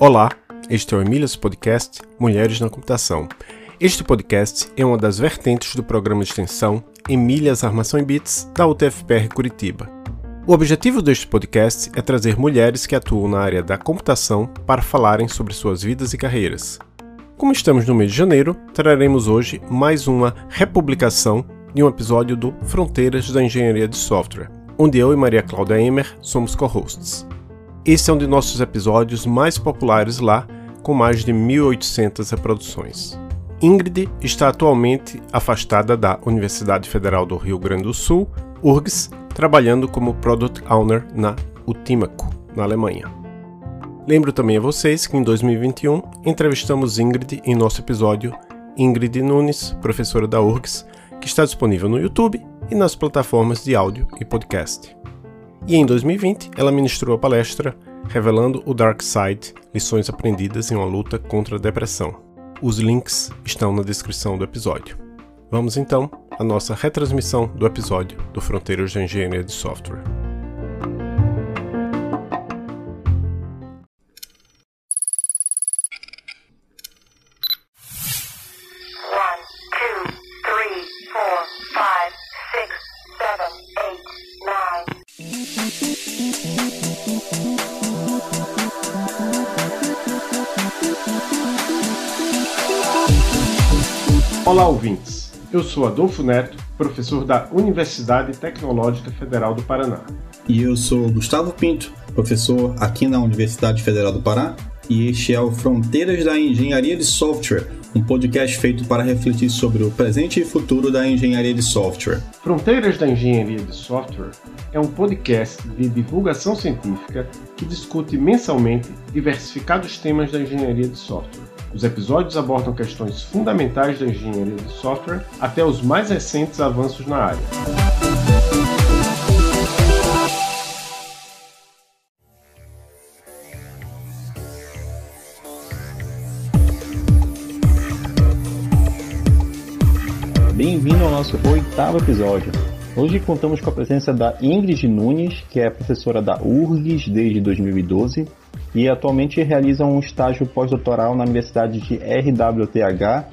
Olá, este é o Emílias Podcast Mulheres na Computação. Este podcast é uma das vertentes do programa de extensão Emílias Armação em Bits da UTFPR Curitiba. O objetivo deste podcast é trazer mulheres que atuam na área da computação para falarem sobre suas vidas e carreiras. Como estamos no mês de janeiro, traremos hoje mais uma republicação de um episódio do Fronteiras da Engenharia de Software, onde eu e Maria Cláudia Emer somos co-hosts. Esse é um de nossos episódios mais populares lá, com mais de 1.800 reproduções. Ingrid está atualmente afastada da Universidade Federal do Rio Grande do Sul, URGS, trabalhando como Product Owner na Utimaco, na Alemanha. Lembro também a vocês que em 2021 entrevistamos Ingrid em nosso episódio Ingrid Nunes, professora da URGS, que está disponível no YouTube e nas plataformas de áudio e podcast. E em 2020, ela ministrou a palestra revelando o Dark Side, lições aprendidas em uma luta contra a depressão. Os links estão na descrição do episódio. Vamos então à nossa retransmissão do episódio do Fronteiras da Engenharia de Software. Olá, ouvintes. Eu sou Adolfo Neto, professor da Universidade Tecnológica Federal do Paraná. E eu sou Gustavo Pinto, professor aqui na Universidade Federal do Pará, e este é o Fronteiras da Engenharia de Software, um podcast feito para refletir sobre o presente e futuro da engenharia de software. Fronteiras da Engenharia de Software é um podcast de divulgação científica que discute mensalmente diversificados temas da engenharia de software. Os episódios abordam questões fundamentais da engenharia de software até os mais recentes avanços na área. Bem-vindo ao nosso oitavo episódio. Hoje contamos com a presença da Ingrid Nunes, que é professora da URGS desde 2012 e atualmente realiza um estágio pós-doutoral na Universidade de RWTH,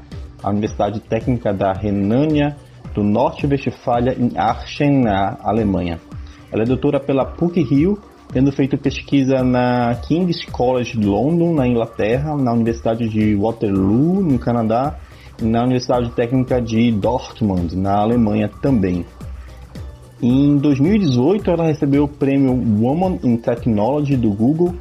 a Universidade Técnica da Renânia do Norte-Westfália em Aachen, na Alemanha. Ela é doutora pela PUC-Rio, tendo feito pesquisa na King's College de London, na Inglaterra, na Universidade de Waterloo, no Canadá, e na Universidade Técnica de Dortmund, na Alemanha também. Em 2018, ela recebeu o prêmio Woman in Technology do Google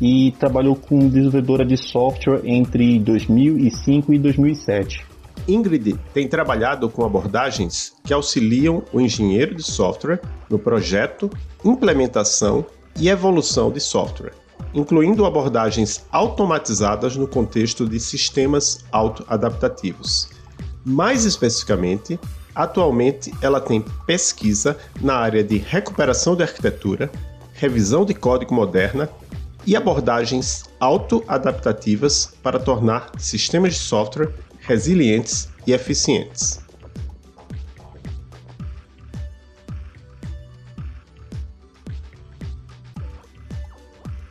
e trabalhou como desenvolvedora de software entre 2005 e 2007. Ingrid tem trabalhado com abordagens que auxiliam o engenheiro de software no projeto, implementação e evolução de software, incluindo abordagens automatizadas no contexto de sistemas autoadaptativos. Mais especificamente, atualmente ela tem pesquisa na área de recuperação de arquitetura, revisão de código moderna e abordagens autoadaptativas para tornar sistemas de software resilientes e eficientes.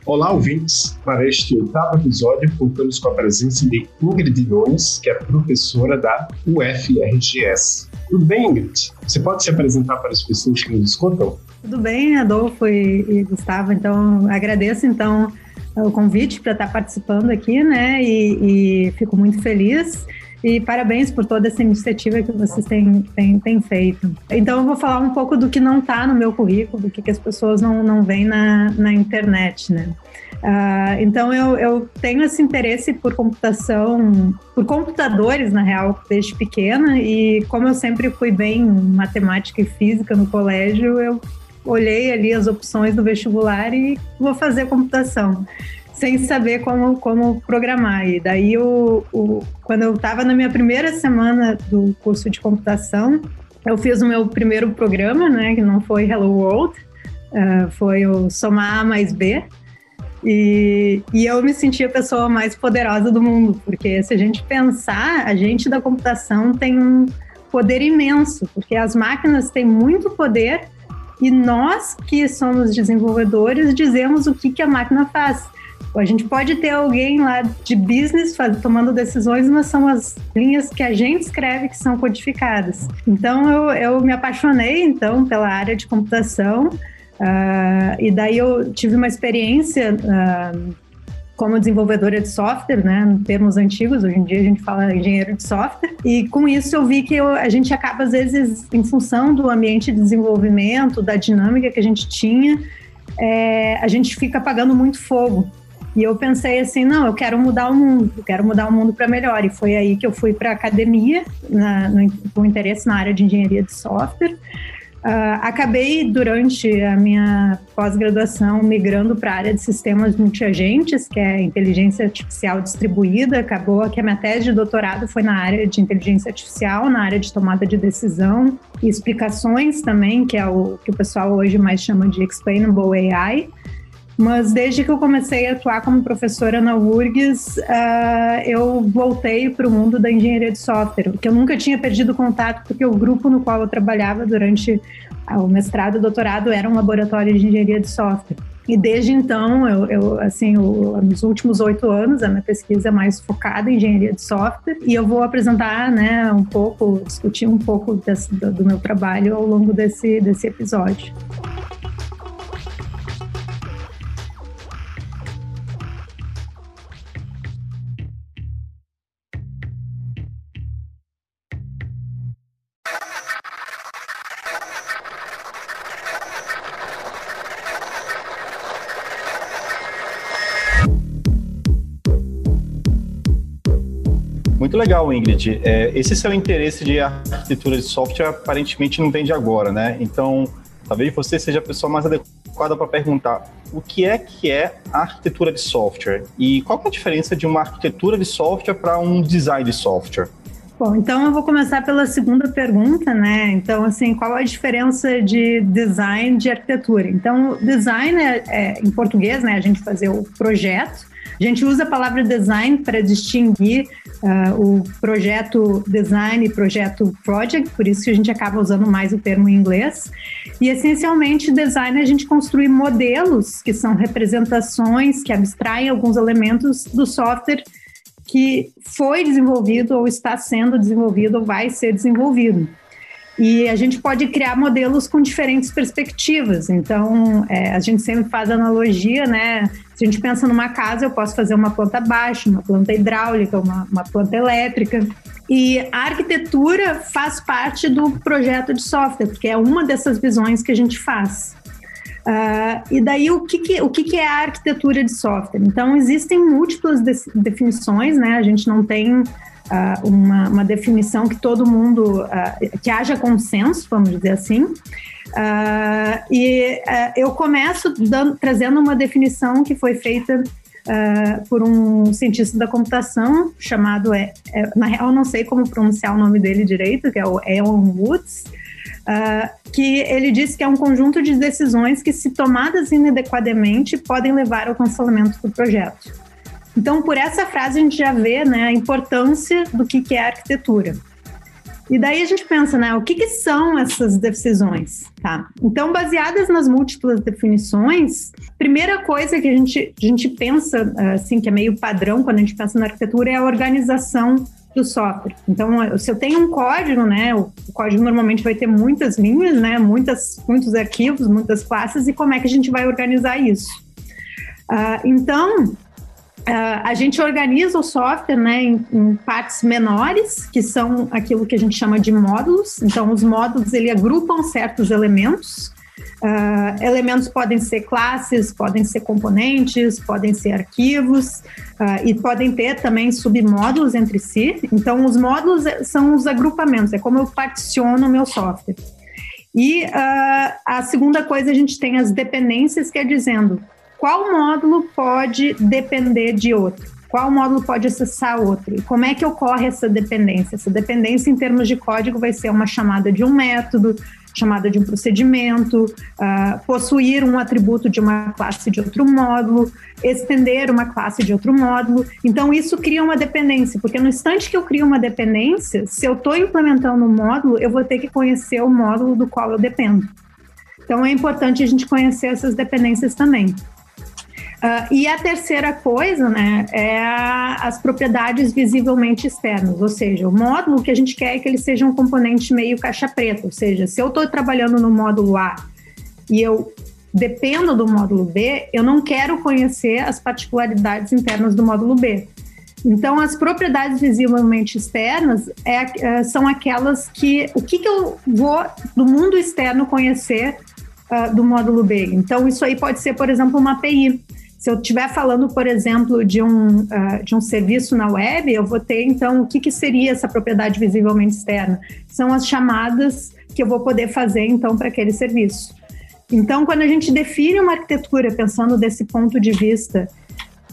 Olá, ouvintes! Para este oitavo episódio, contamos com a presença de Ingrid Nunes, que é professora da UFRGS. Tudo bem, Ingrid? Você pode se apresentar para as pessoas que nos escutam? Tudo bem, Adolfo e, e Gustavo. Então, agradeço então o convite para estar participando aqui, né? E, e, fico muito feliz. E parabéns por toda essa iniciativa que vocês têm, têm, têm feito. Então, eu vou falar um pouco do que não está no meu currículo, do que, que as pessoas não, não veem na, na internet, né? Uh, então eu, eu, tenho esse interesse por computação, por computadores na real, desde pequena e como eu sempre fui bem em matemática e física no colégio, eu olhei ali as opções do vestibular e vou fazer computação, sem saber como, como programar. E daí, o, quando eu estava na minha primeira semana do curso de computação, eu fiz o meu primeiro programa, né, que não foi Hello World, uh, foi o Somar A mais B. E, e eu me senti a pessoa mais poderosa do mundo, porque se a gente pensar, a gente da computação tem um poder imenso, porque as máquinas têm muito poder e nós que somos desenvolvedores dizemos o que, que a máquina faz. A gente pode ter alguém lá de business tomando decisões, mas são as linhas que a gente escreve que são codificadas. Então eu, eu me apaixonei então pela área de computação uh, e daí eu tive uma experiência uh, como desenvolvedora de software, né, em termos antigos, hoje em dia a gente fala engenheiro de software, e com isso eu vi que eu, a gente acaba, às vezes, em função do ambiente de desenvolvimento, da dinâmica que a gente tinha, é, a gente fica apagando muito fogo. E eu pensei assim, não, eu quero mudar o mundo, eu quero mudar o mundo para melhor. E foi aí que eu fui para academia, na, no, com interesse na área de engenharia de software. Uh, acabei, durante a minha pós-graduação, migrando para a área de sistemas multiagentes, que é inteligência artificial distribuída. Acabou que a minha tese de doutorado foi na área de inteligência artificial, na área de tomada de decisão e explicações também, que é o que o pessoal hoje mais chama de explainable AI. Mas desde que eu comecei a atuar como professora na URGS, uh, eu voltei para o mundo da engenharia de software, que eu nunca tinha perdido contato, porque o grupo no qual eu trabalhava durante o mestrado e doutorado era um laboratório de engenharia de software. E desde então, eu, eu assim, o, nos últimos oito anos, a minha pesquisa é mais focada em engenharia de software e eu vou apresentar, né, um pouco, discutir um pouco desse, do, do meu trabalho ao longo desse, desse episódio. Legal, Ingrid. É, esse seu interesse de arquitetura de software aparentemente não vem de agora, né? Então, talvez você seja a pessoa mais adequada para perguntar o que é que é arquitetura de software e qual é a diferença de uma arquitetura de software para um design de software. Bom, então eu vou começar pela segunda pergunta, né? Então, assim, qual a diferença de design de arquitetura? Então, design é, é em português, né? A gente fazer o projeto. A gente usa a palavra design para distinguir uh, o projeto design e projeto project, por isso que a gente acaba usando mais o termo em inglês. E essencialmente, design é a gente construir modelos que são representações que abstraem alguns elementos do software que foi desenvolvido ou está sendo desenvolvido ou vai ser desenvolvido. E a gente pode criar modelos com diferentes perspectivas. Então, é, a gente sempre faz analogia, né? Se a gente pensa numa casa, eu posso fazer uma planta baixa, uma planta hidráulica, uma, uma planta elétrica. E a arquitetura faz parte do projeto de software, porque é uma dessas visões que a gente faz. Uh, e daí, o, que, que, o que, que é a arquitetura de software? Então, existem múltiplas de, definições, né? A gente não tem uh, uma, uma, definição que todo mundo, uh, que haja consenso, vamos dizer assim. Uh, e eu começo dando, trazendo uma definição que foi feita por um cientista da computação chamado, é, é, na real, não sei como pronunciar o nome dele direito, que é o Elon Woods, que ele disse que é um conjunto de decisões que, se tomadas inadequadamente, podem levar ao cancelamento do projeto. Então, por essa frase, a gente já vê né, a importância do que, que é arquitetura. E daí a gente pensa, né, o que, que são essas decisões? Tá? Então, baseadas nas múltiplas definições, primeira coisa que a gente, a gente pensa, assim, que é meio padrão quando a gente pensa na arquitetura, é a organização do software. Então, se eu tenho um código, né, o código normalmente vai ter muitas linhas, né, muitas, muitos arquivos, muitas classes, e como é que a gente vai organizar isso? Uh, então, Uh, a gente organiza o software né, em, em, partes menores, que são aquilo que a gente chama de módulos. Então, os módulos ele agrupam certos elementos. Uh, elementos podem ser classes, podem ser componentes, podem ser arquivos uh, e podem ter também submódulos entre si. Então, os módulos são os agrupamentos, é como eu particiono o meu software. E a segunda coisa, a gente tem as dependências, que é dizendo qual módulo pode depender de outro? Qual módulo pode acessar outro? E como é que ocorre essa dependência? Essa dependência, em termos de código, vai ser uma chamada de um método, chamada de um procedimento, uh, possuir um atributo de uma classe de outro módulo, estender uma classe de outro módulo. Então, isso cria uma dependência, porque no instante que eu crio uma dependência, se eu estou implementando um módulo, eu vou ter que conhecer o módulo do qual eu dependo. Então é importante a gente conhecer essas dependências também. Uh, e a terceira coisa, né, é a, as propriedades visivelmente externas, ou seja, o módulo que a gente quer é que ele seja um componente meio caixa preta, ou seja, se eu estou trabalhando no módulo A e eu dependo do módulo B, eu não quero conhecer as particularidades internas do módulo B. Então, as propriedades visivelmente externas é, é, são aquelas que. O que, que eu vou do mundo externo conhecer uh, do módulo B? Então, isso aí pode ser, por exemplo, uma API. Se eu estiver falando, por exemplo, de um, uh, de um serviço na web, eu vou ter, então, o que, que seria essa propriedade visivelmente externa? São as chamadas que eu vou poder fazer, então, para aquele serviço. Então, quando a gente define uma arquitetura pensando desse ponto de vista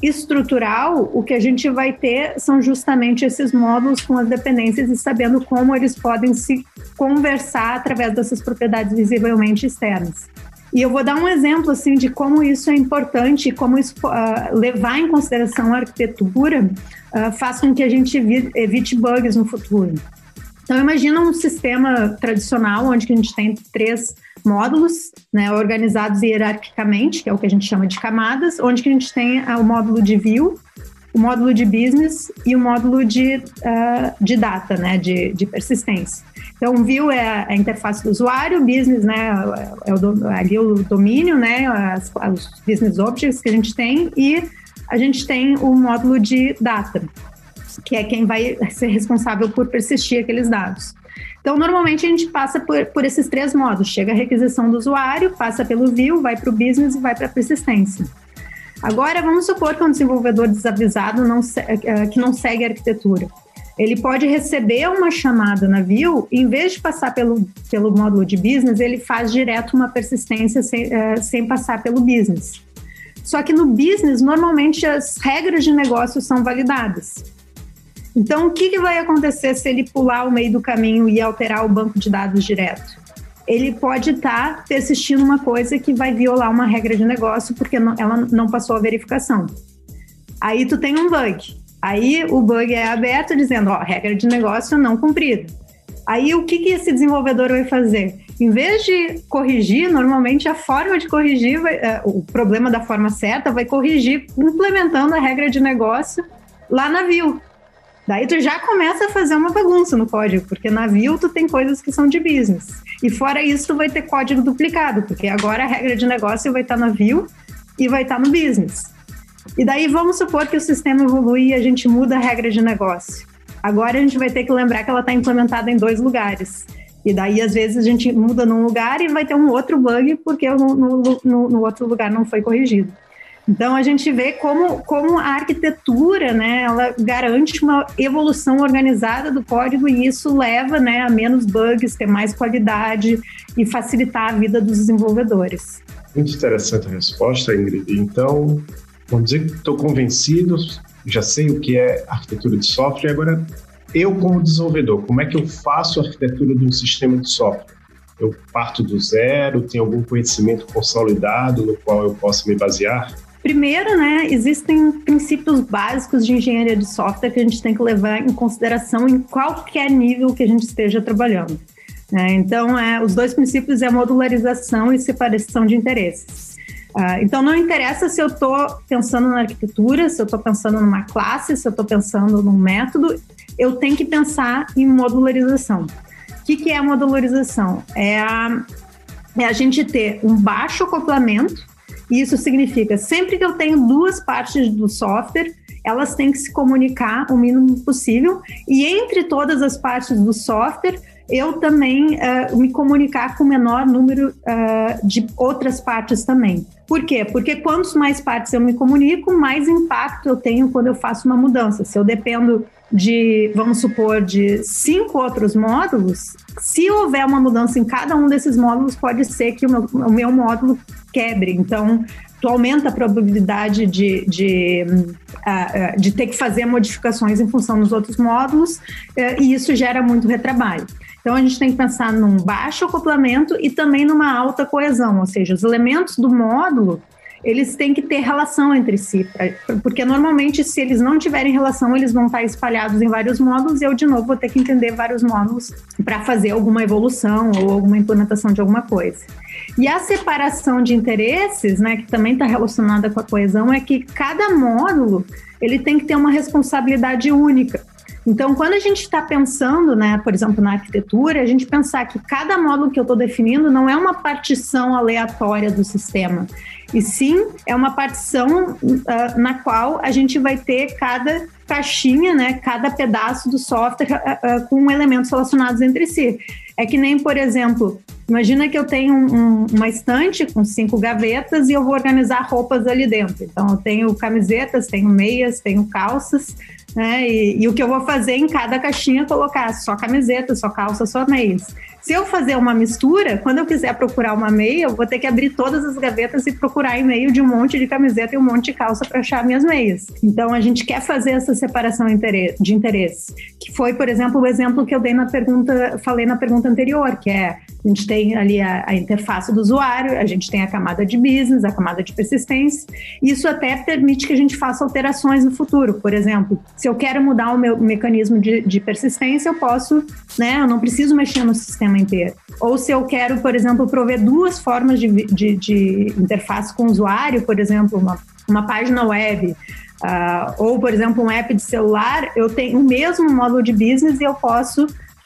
estrutural, o que a gente vai ter são justamente esses módulos com as dependências e sabendo como eles podem se conversar através dessas propriedades visivelmente externas. E eu vou dar um exemplo assim de como isso é importante, como isso uh, levar em consideração a arquitetura uh, faz com que a gente evite bugs no futuro. Então imagina um sistema tradicional onde a gente tem três módulos, né, organizados hierarquicamente, que é o que a gente chama de camadas, onde a gente tem uh, o módulo de view, o módulo de business e o módulo de, uh, de data, né, de, de persistência. Então, o view é a interface do usuário, business, né, é o, ali o domínio, né, as, os business objects que a gente tem e a gente tem o módulo de data, que é quem vai ser responsável por persistir aqueles dados. Então, normalmente a gente passa por, por esses três modos: chega a requisição do usuário, passa pelo view, vai para o business e vai para a persistência. Agora, vamos supor que um desenvolvedor desavisado não, eh, que não segue a arquitetura. Ele pode receber uma chamada na view, e em vez de passar pelo, pelo módulo de business, ele faz direto uma persistência sem, uh, sem passar pelo business. Só que no business, normalmente as regras de negócio são validadas. Então, o que, que vai acontecer se ele pular o meio do caminho e alterar o banco de dados direto? Ele pode estar tá persistindo uma coisa que vai violar uma regra de negócio porque não, ela não passou a verificação. Aí tu tem um bug. Aí o bug é aberto dizendo, ó, regra de negócio não cumprida. Aí o que, que esse desenvolvedor vai fazer? Em vez de corrigir, normalmente a forma de corrigir, vai, é, o problema da forma certa, vai corrigir implementando a regra de negócio lá na view. Daí tu já começa a fazer uma bagunça no código, porque na view tu tem coisas que são de business. E fora isso, tu vai ter código duplicado, porque agora a regra de negócio vai estar na view e vai estar no business. E daí vamos supor que o sistema evolui e a gente muda a regra de negócio. Agora a gente vai ter que lembrar que ela está implementada em dois lugares. E daí, às vezes, a gente muda num lugar e vai ter um outro bug porque no, no, no, no outro lugar não foi corrigido. Então a gente vê como, como a arquitetura, né, ela garante uma evolução organizada do código e isso leva, né, a menos bugs, ter mais qualidade e facilitar a vida dos desenvolvedores. Muito interessante a resposta, Ingrid. Então, vamos dizer que estou convencido, já sei o que é arquitetura de software. Agora, eu como desenvolvedor, como é que eu faço a arquitetura de um sistema de software? Eu parto do zero, tenho algum conhecimento consolidado no qual eu posso me basear? Primeiro, né, existem princípios básicos de engenharia de software que a gente tem que levar em consideração em qualquer nível que a gente esteja trabalhando. Né? Então, é, os dois princípios é modularização e separação de interesses. Uh, então, não interessa se eu estou pensando na arquitetura, se eu estou pensando numa classe, se eu estou pensando num método, eu tenho que pensar em modularização. O que, que é a modularização? É a, é a gente ter um baixo acoplamento isso significa, sempre que eu tenho duas partes do software, elas têm que se comunicar o mínimo possível, e entre todas as partes do software, eu também uh, me comunicar com o menor número uh, de outras partes também. Por quê? Porque quantos mais partes eu me comunico, mais impacto eu tenho quando eu faço uma mudança. Se eu dependo de, vamos supor, de cinco outros módulos, se houver uma mudança em cada um desses módulos, pode ser que o meu, o meu módulo quebre. Então, tu aumenta a probabilidade de, de, uh, de ter que fazer modificações em função dos outros módulos, uh, e isso gera muito retrabalho. Então, a gente tem que pensar num baixo acoplamento e também numa alta coesão, ou seja, os elementos do módulo eles têm que ter relação entre si, porque normalmente se eles não tiverem relação, eles vão estar espalhados em vários módulos e eu de novo vou ter que entender vários módulos para fazer alguma evolução ou alguma implementação de alguma coisa. E a separação de interesses, né, que também está relacionada com a coesão, é que cada módulo ele tem que ter uma responsabilidade única. Então, quando a gente está pensando, né, por exemplo, na arquitetura, a gente pensar que cada módulo que eu estou definindo não é uma partição aleatória do sistema, e sim é uma partição uh, na qual a gente vai ter cada caixinha, né, cada pedaço do software uh, uh, com elementos relacionados entre si. É que nem, por exemplo, imagina que eu tenho um, uma estante com cinco gavetas e eu vou organizar roupas ali dentro. Então, eu tenho camisetas, tenho meias, tenho calças, né? E, e, o que eu vou fazer em cada caixinha é colocar só camiseta, só calça, só meias. Se eu fazer uma mistura, quando eu quiser procurar uma meia, eu vou ter que abrir todas as gavetas e procurar em meio de um monte de camiseta e um monte de calça para achar minhas meias. Então a gente quer fazer essa separação de interesse, que foi, por exemplo, o exemplo que eu dei na pergunta, falei na pergunta anterior, que é a gente tem ali a, a, interface do usuário, a gente tem a camada de business, a camada de persistência. Isso até permite que a gente faça alterações no futuro. Por exemplo, se eu quero mudar o meu mecanismo de, de persistência, eu posso, né? Eu não preciso mexer no sistema inteiro. Ou se eu quero, por exemplo, prover duas formas de, de, de interface com o usuário, por exemplo, uma, uma página web. Uh, ou, por exemplo, um app de celular, eu tenho o mesmo módulo de business e eu posso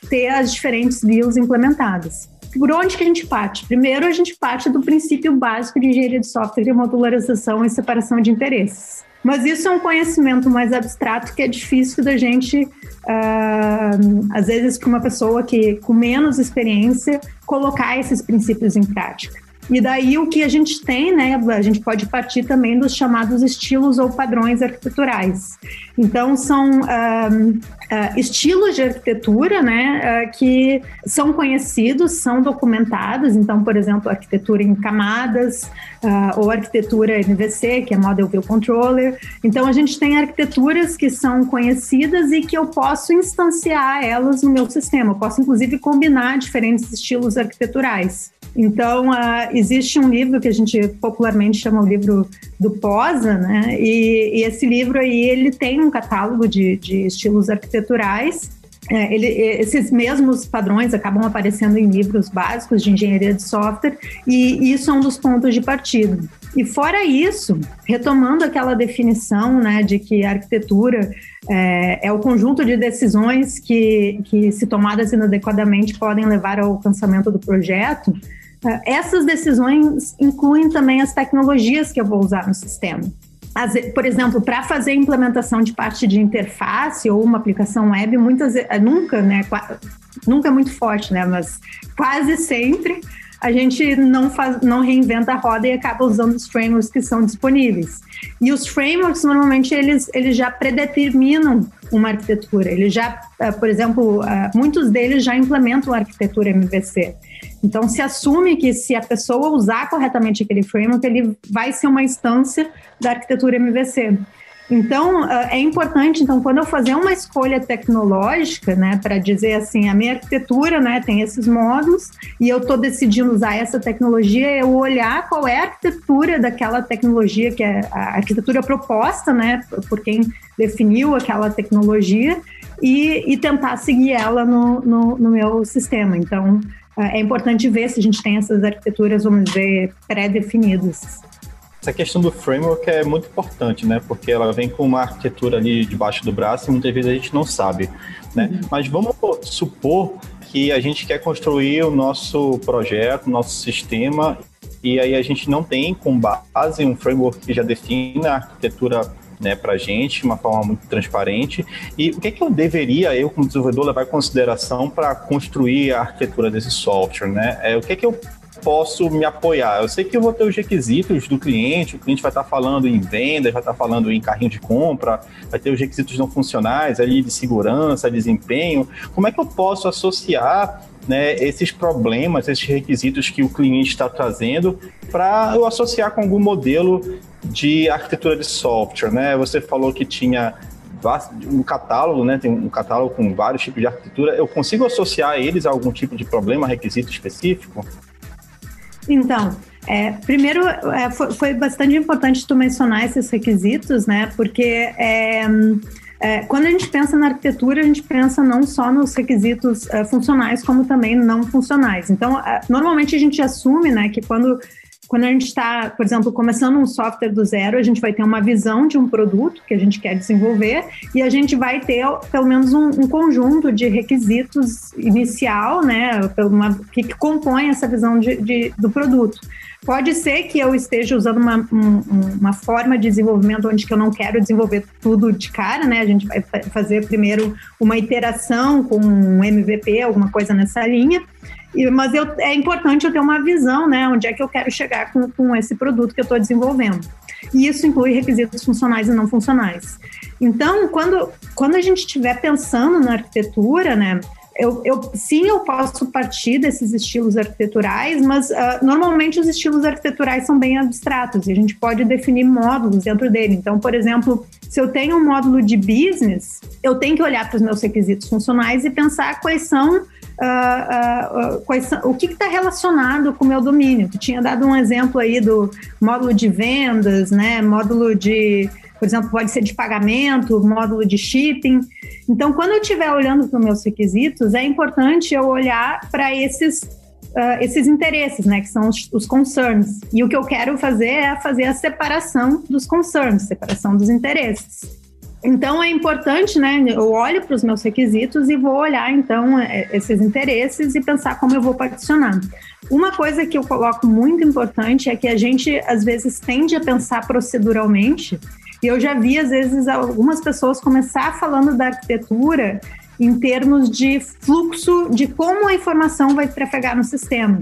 ter as diferentes views implementadas por onde que a gente parte? Primeiro, a gente parte do princípio básico de engenharia de software, de modularização e separação de interesses. Mas isso é um conhecimento mais abstrato que é difícil da gente, uh, às vezes, para uma pessoa que com menos experiência, colocar esses princípios em prática. E daí o que a gente tem, né? A gente pode partir também dos chamados estilos ou padrões arquiteturais. Então, são uh, estilos de arquitetura, né? Uh, que são conhecidos, são documentados. Então, por exemplo, arquitetura em camadas, uh, ou arquitetura MVC, que é Model View Controller. Então, a gente tem arquiteturas que são conhecidas e que eu posso instanciar elas no meu sistema. Eu posso, inclusive, combinar diferentes estilos arquiteturais. Então, uh, existe um livro que a gente popularmente chama o livro do Posa, né? E, e esse livro aí, ele tem um catálogo de, de estilos arquiteturais é, ele, esses mesmos padrões acabam aparecendo em livros básicos de engenharia de software e isso é um dos pontos de partida. E fora isso, retomando aquela definição né, de que a arquitetura é, é, o conjunto de decisões que, que, se tomadas inadequadamente, podem levar ao alcançamento do projeto, essas decisões incluem também as tecnologias que eu vou usar no sistema por exemplo, para fazer a implementação de parte de interface ou uma aplicação web, muitas eh, nunca, né, nunca é muito forte, né, mas quase sempre a gente não faz, não reinventa a roda e acaba usando os frameworks que são disponíveis. E os frameworks normalmente eles, eles já predeterminam uma arquitetura. Eles já, eh, por exemplo, eh, muitos deles já implementam a arquitetura MVC. Então, se assume que se a pessoa usar corretamente aquele framework, ele vai ser uma instância da arquitetura MVC. Então, ah, é importante, então, quando eu fazer uma escolha tecnológica, né, para dizer assim, a minha arquitetura, né, tem esses módulos e eu estou decidindo usar essa tecnologia, eu olhar qual é a arquitetura daquela tecnologia, que é a arquitetura proposta, né, por quem definiu aquela tecnologia e, e tentar seguir ela no, no, no meu sistema. Então, é importante ver se a gente tem essas arquiteturas, vamos dizer, pré-definidas. Essa questão do framework é muito importante, né? Porque ela vem com uma arquitetura ali debaixo do braço e muitas vezes a gente não sabe, né? Uhum. Mas vamos supor que a gente quer construir o nosso projeto, o nosso sistema, e aí a gente não tem com base um framework que já defina a arquitetura né, para a gente, de uma forma muito transparente. E o que, é que eu deveria, eu como desenvolvedor, levar em consideração para construir a arquitetura desse software? Né? É, o que, é que eu posso me apoiar? Eu sei que eu vou ter os requisitos do cliente, o cliente vai estar falando em vendas, vai estar falando em carrinho de compra, vai ter os requisitos não funcionais ali de segurança, desempenho. Como é que eu posso associar né, esses problemas, esses requisitos que o cliente está trazendo para eu associar com algum modelo de arquitetura de software, né? Você falou que tinha um catálogo, né? Tem um catálogo com vários tipos de arquitetura. Eu consigo associar eles a algum tipo de problema, requisito específico? Então, É, primeiro, é, foi, foi, bastante importante tu mencionar esses requisitos, né? Porque é, é, quando a gente pensa na arquitetura, a gente pensa não só nos requisitos é, funcionais, como também não funcionais. Então, é, normalmente a gente assume, né, que quando quando a gente está, por exemplo, começando um software do zero, a gente vai ter uma visão de um produto que a gente quer desenvolver e a gente vai ter pelo menos um, um conjunto de requisitos inicial, né, uma, que, que compõe essa visão de, de, do produto. Pode ser que eu esteja usando uma, um, uma forma de desenvolvimento onde que eu não quero desenvolver tudo de cara, né? A gente vai fazer primeiro uma iteração com um MVP, alguma coisa nessa linha. E, mas eu, é importante eu ter uma visão, né? Onde é que eu quero chegar com, com esse produto que eu estou desenvolvendo. E isso inclui requisitos funcionais e não funcionais. Então, quando, quando a gente estiver pensando na arquitetura, né? Eu, eu, sim, eu posso partir desses estilos arquiteturais, mas uh, normalmente os estilos arquiteturais são bem abstratos e a gente pode definir módulos dentro dele. Então, por exemplo, se eu tenho um módulo de business, eu tenho que olhar para os meus requisitos funcionais e pensar quais são Uh, uh, uh, o que está relacionado com o meu domínio. Tu tinha dado um exemplo aí do módulo de vendas, né? Módulo de, por exemplo, pode ser de pagamento, módulo de shipping. Então, quando eu estiver olhando para os meus requisitos, é importante eu olhar para esses Uh, esses interesses, né, que são os, os, concerns. E o que eu quero fazer é fazer a separação dos concerns, separação dos interesses. Então é importante, né? Eu olho para os meus requisitos e vou olhar então é, esses interesses e pensar como eu vou particionar. Uma coisa que eu coloco muito importante é que a gente às vezes tende a pensar proceduralmente. E eu já vi às vezes algumas pessoas começar falando da arquitetura em termos de fluxo de como a informação vai trafegar no sistema.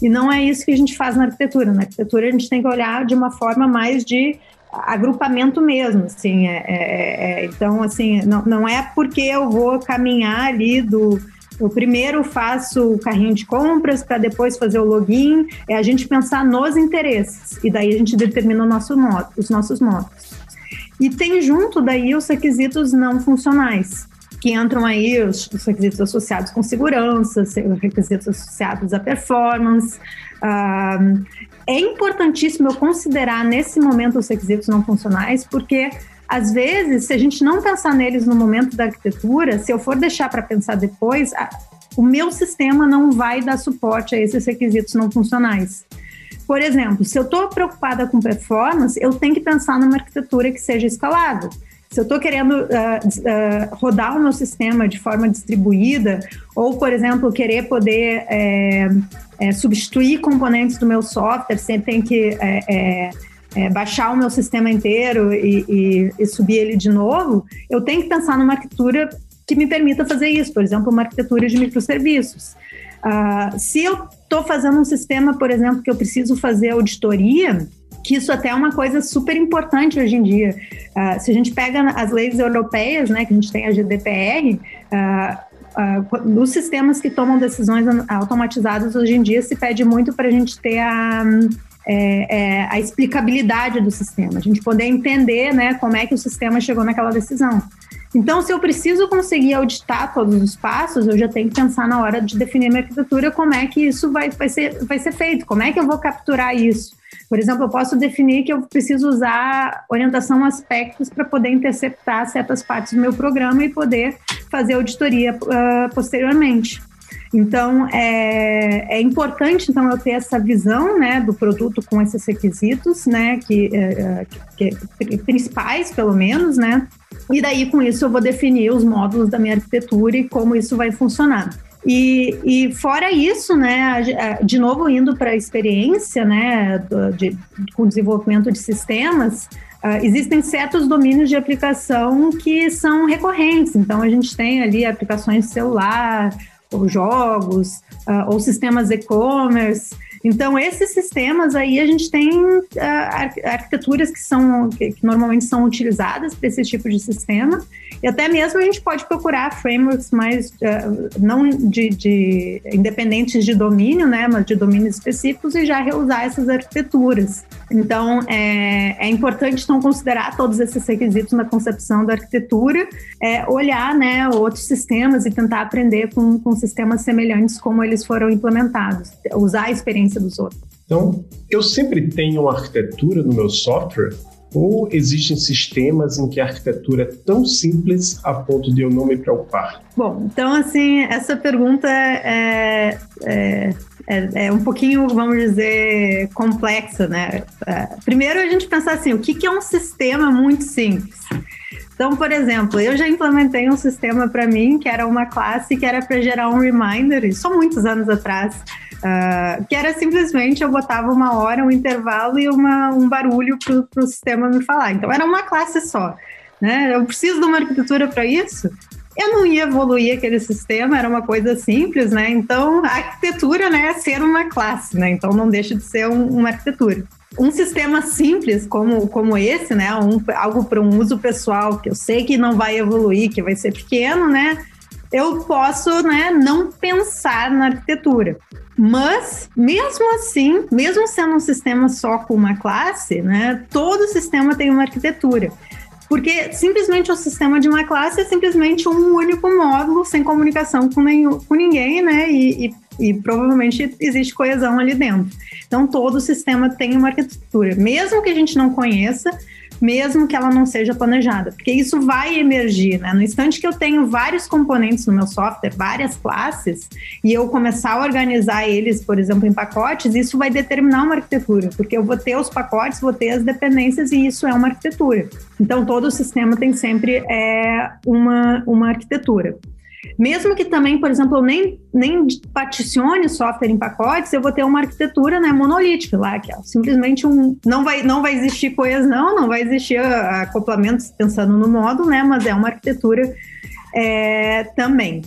E não é isso que a gente faz na arquitetura. Na arquitetura a gente tem que olhar de uma forma mais de agrupamento mesmo, assim, é, é, é, então, assim, não, não é porque eu vou caminhar ali do, eu primeiro faço o carrinho de compras para depois fazer o login, é a gente pensar nos interesses, e daí a gente determina nosso modo, os nossos modos. E tem junto daí os requisitos não funcionais, que entram aí os, os requisitos associados com segurança, os requisitos associados à performance, uh, é importantíssimo eu considerar nesse momento os requisitos não funcionais, porque às vezes, se a gente não pensar neles no momento da arquitetura, se eu for deixar para pensar depois, a, o meu sistema não vai dar suporte a esses requisitos não funcionais. Por exemplo, se eu estou preocupada com performance, eu tenho que pensar numa arquitetura que seja escalável. Se eu estou querendo uh, uh, rodar o meu sistema de forma distribuída, ou, por exemplo, querer poder é, é, substituir componentes do meu software, sempre tem que é, baixar o meu sistema inteiro e, e, e subir ele de novo, eu tenho que pensar numa arquitetura que me permita fazer isso, por exemplo, uma arquitetura de microserviços. Uh, se eu estou fazendo um sistema, por exemplo, que eu preciso fazer auditoria, que isso até é uma coisa super importante hoje em dia. Uh, se a gente pega as leis europeias, né, que a gente tem a GDPR, uh, uh, nos sistemas que tomam decisões automatizadas hoje em dia se pede muito para a gente ter a, é, é, a explicabilidade do sistema, a gente poder entender né, como é que o sistema chegou naquela decisão. Então, se eu preciso conseguir auditar todos os passos, eu já tenho que pensar na hora de definir minha arquitetura como é que isso vai, vai, ser, vai ser feito, como é que eu vou capturar isso. Por exemplo, eu posso definir que eu preciso usar orientação aspectos para poder interceptar certas partes do meu programa e poder fazer auditoria uh, posteriormente. Então, é, é, importante então eu ter essa visão né, do produto com esses requisitos, né, que, é, que, que, principais, pelo menos, né, e daí com isso eu vou definir os módulos da minha arquitetura e como isso vai funcionar. E, e fora isso, né, de novo indo para a experiência, né, de, com desenvolvimento de sistemas, Uh, existem certos domínios de aplicação que são recorrentes. Então, a gente tem ali aplicações celular, ou jogos, uh, ou sistemas e-commerce. Então, esses sistemas aí a gente tem uh, arquiteturas que são que, que normalmente são utilizadas para esse tipo de sistema, e até mesmo a gente pode procurar frameworks mais uh, não de, de, independentes de domínio, né, mas de domínios específicos e já reusar essas arquiteturas. Então, é, é importante então considerar todos esses requisitos na concepção da arquitetura, é, olhar né, outros sistemas e tentar aprender com, com sistemas semelhantes como eles foram implementados, usar a experiência dos outros. Então, eu sempre tenho uma arquitetura no meu software ou existem sistemas em que a arquitetura é tão simples a ponto de eu não me preocupar? Bom, então, assim, essa pergunta é, é, é, é um pouquinho, vamos dizer, complexa, né? É, primeiro, a gente pensar assim, o que, que é um sistema muito simples? Então, por exemplo, eu já implementei um sistema para mim que era uma classe que era para gerar um reminder, há muitos anos atrás, uh, que era simplesmente eu botava uma hora, um intervalo e uma, um barulho para o sistema me falar. Então, era uma classe só. Né? Eu preciso de uma arquitetura para isso? eu não ia evoluir aquele sistema, era uma coisa simples, né? Então, a arquitetura né, é ser uma classe, né? Então, não deixa de ser um, uma arquitetura um sistema simples como, como esse, né, um, algo para um uso pessoal que eu sei que não vai evoluir, que vai ser pequeno, né, eu posso, né, não pensar na arquitetura. Mas, mesmo assim, mesmo sendo um sistema só com uma classe, né, todo sistema tem uma arquitetura. Porque simplesmente o sistema de uma classe é simplesmente um único módulo sem comunicação com, nenhum, com ninguém, né? E, e e provavelmente existe coesão ali dentro. Então, todo o sistema tem uma arquitetura, mesmo que a gente não conheça, mesmo que ela não seja planejada, porque isso vai emergir, né? No instante que eu tenho vários componentes no meu software, várias classes, e eu começar a organizar eles, por exemplo, em pacotes, isso vai determinar uma arquitetura, porque eu vou ter os pacotes, vou ter as dependências, e isso é uma arquitetura. Então, todo o sistema tem sempre é, uma, uma arquitetura. Mesmo que também, por exemplo, eu nem, nem particione software em pacotes, eu vou ter uma arquitetura né, monolítica lá, que é simplesmente um. Não vai, não vai existir coesão, não vai existir acoplamentos pensando no módulo, né? Mas é uma arquitetura é, também.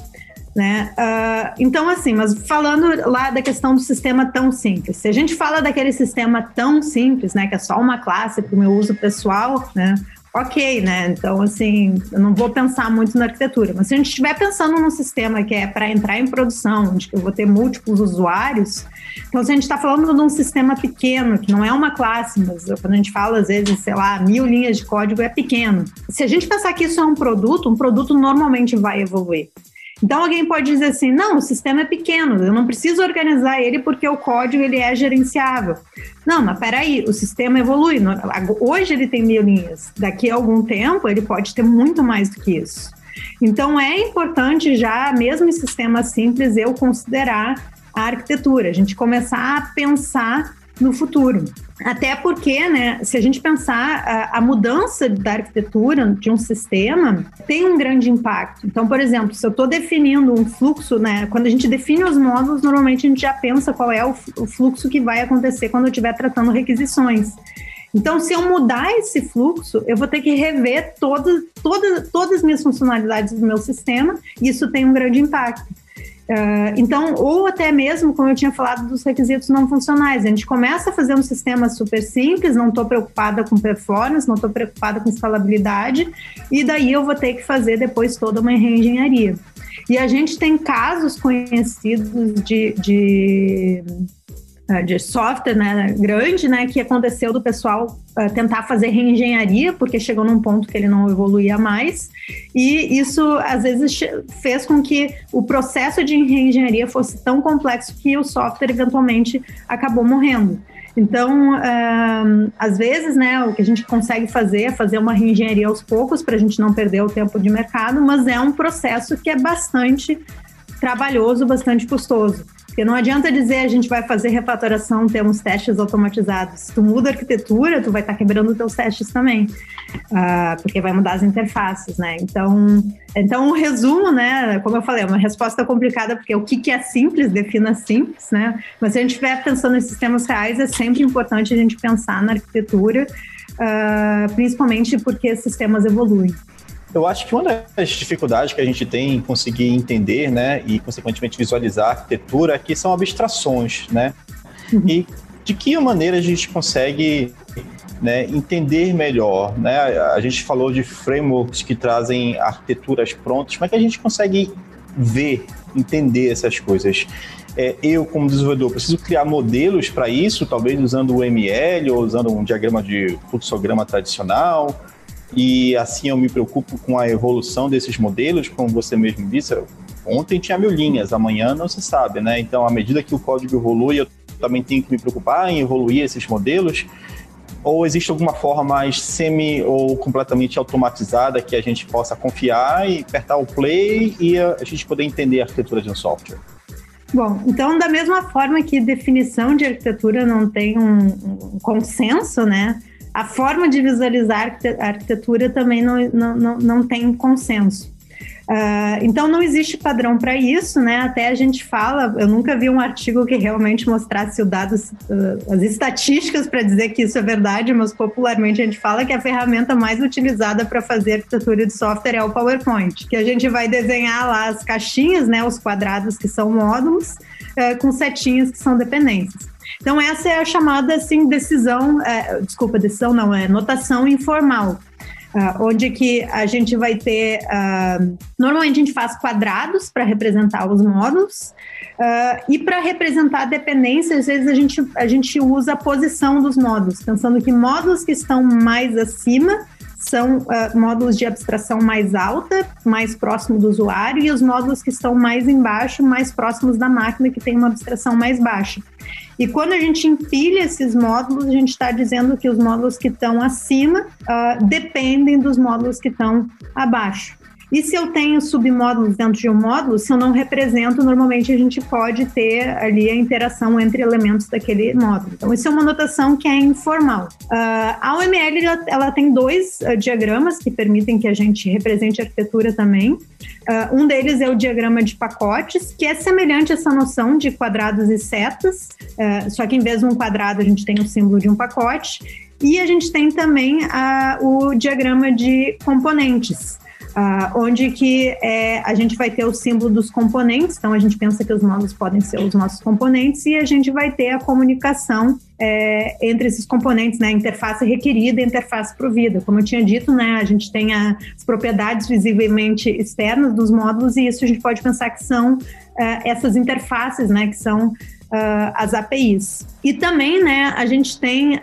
Né? Uh, então, assim, mas falando lá da questão do sistema tão simples, se a gente fala daquele sistema tão simples, né, que é só uma classe para o meu uso pessoal, né, ok, né? Então, assim, eu não vou pensar muito na arquitetura, mas se a gente estiver pensando num sistema que é para entrar em produção, onde eu vou ter múltiplos usuários, então se a gente está falando de um sistema pequeno, que não é uma classe, mas quando a gente fala, às vezes, sei lá, mil linhas de código é pequeno. Se a gente pensar que isso é um produto, um produto normalmente vai evoluir. Então alguém pode dizer assim, não, o sistema é pequeno, eu não preciso organizar ele porque o código ele é gerenciável. Não, mas peraí, o sistema evolui. Hoje ele tem mil linhas, daqui a algum tempo ele pode ter muito mais do que isso. Então é importante já, mesmo em sistema simples, eu considerar a arquitetura, a gente começar a pensar no futuro. Até porque, né, se a gente pensar a, a, mudança da arquitetura de um sistema tem um grande impacto. Então, por exemplo, se eu estou definindo um fluxo, né, quando a gente define os módulos, normalmente a gente já pensa qual é o, o fluxo que vai acontecer quando eu estiver tratando requisições. Então, se eu mudar esse fluxo, eu vou ter que rever todas, todas, todas as minhas funcionalidades do meu sistema, e isso tem um grande impacto. Uh, então, ou até mesmo, como eu tinha falado, dos requisitos não funcionais. A gente começa a fazer um sistema super simples, não estou preocupada com performance, não estou preocupada com escalabilidade, e daí eu vou ter que fazer depois toda uma reengenharia. E a gente tem casos conhecidos de, de de software né, grande, né, que aconteceu do pessoal uh, tentar fazer reengenharia, porque chegou num ponto que ele não evoluía mais, e isso às vezes fez com que o processo de reengenharia fosse tão complexo que o software eventualmente acabou morrendo. Então, uh, às vezes, né, o que a gente consegue fazer é fazer uma reengenharia aos poucos para a gente não perder o tempo de mercado, mas é um processo que é bastante trabalhoso, bastante custoso. Porque não adianta dizer a gente vai fazer refatoração, temos testes automatizados. Se tu muda a arquitetura, tu vai estar tá quebrando teus testes também, uh, porque vai mudar as interfaces, né? Então, então, um resumo, né? Como eu falei, é uma resposta complicada, porque o que, que é simples, defina simples, né? Mas se a gente estiver pensando em sistemas reais, é sempre importante a gente pensar na arquitetura, uh, principalmente porque sistemas evoluem. Eu acho que uma das dificuldades que a gente tem em conseguir entender, né, e consequentemente visualizar a arquitetura, aqui é são abstrações, né? Uhum. E de que maneira a gente consegue né, entender melhor, né? A gente falou de frameworks que trazem arquiteturas prontas, como é que a gente consegue ver, entender essas coisas? É, eu, como desenvolvedor, preciso criar modelos para isso, talvez usando o ML ou usando um diagrama de fluxograma tradicional e assim eu me preocupo com a evolução desses modelos, como você mesmo disse, ontem tinha mil linhas, amanhã não se sabe, né? Então, à medida que o código evolui, eu também tenho que me preocupar em evoluir esses modelos? Ou existe alguma forma mais semi ou completamente automatizada que a gente possa confiar e apertar o play e a gente poder entender a arquitetura de um software? Bom, então da mesma forma que definição de arquitetura não tem um, um consenso, né? A forma de visualizar a arquitetura também não, não, não, não tem consenso. Uh, então não existe padrão para isso, né? Até a gente fala, eu nunca vi um artigo que realmente mostrasse o dados, uh, as estatísticas para dizer que isso é verdade, mas popularmente a gente fala que a ferramenta mais utilizada para fazer arquitetura de software é o PowerPoint, que a gente vai desenhar lá as caixinhas, né? Os quadrados que são módulos, uh, com setinhas que são dependências. Então essa é a chamada assim decisão, é, desculpa, decisão não, é notação informal. Uh, onde que a gente vai ter. Uh, normalmente a gente faz quadrados para representar os módulos, uh, e para representar dependências, às vezes a gente, a gente usa a posição dos módulos, pensando que módulos que estão mais acima são uh, módulos de abstração mais alta, mais próximo do usuário, e os módulos que estão mais embaixo, mais próximos da máquina, que tem uma abstração mais baixa. E quando a gente empilha esses módulos, a gente está dizendo que os módulos que estão acima uh, dependem dos módulos que estão abaixo. E se eu tenho submódulos dentro de um módulo, se eu não represento, normalmente a gente pode ter ali a interação entre elementos daquele módulo. Então, isso é uma notação que é informal. Uh, a OML ela, ela tem dois uh, diagramas que permitem que a gente represente a arquitetura também. Uh, um deles é o diagrama de pacotes, que é semelhante a essa noção de quadrados e setas, só que em vez de um quadrado a gente tem o símbolo de um pacote. E a gente tem também o diagrama de componentes, Uh, onde que é, a gente vai ter o símbolo dos componentes, então a gente pensa que os módulos podem ser os nossos componentes e a gente vai ter a comunicação é, entre esses componentes, né, interface requerida e interface provida. Como eu tinha dito, né, a gente tem as propriedades visivelmente externas dos módulos e isso a gente pode pensar que são é, essas interfaces, né, que são uh, as APIs. E também, né, a gente tem uh,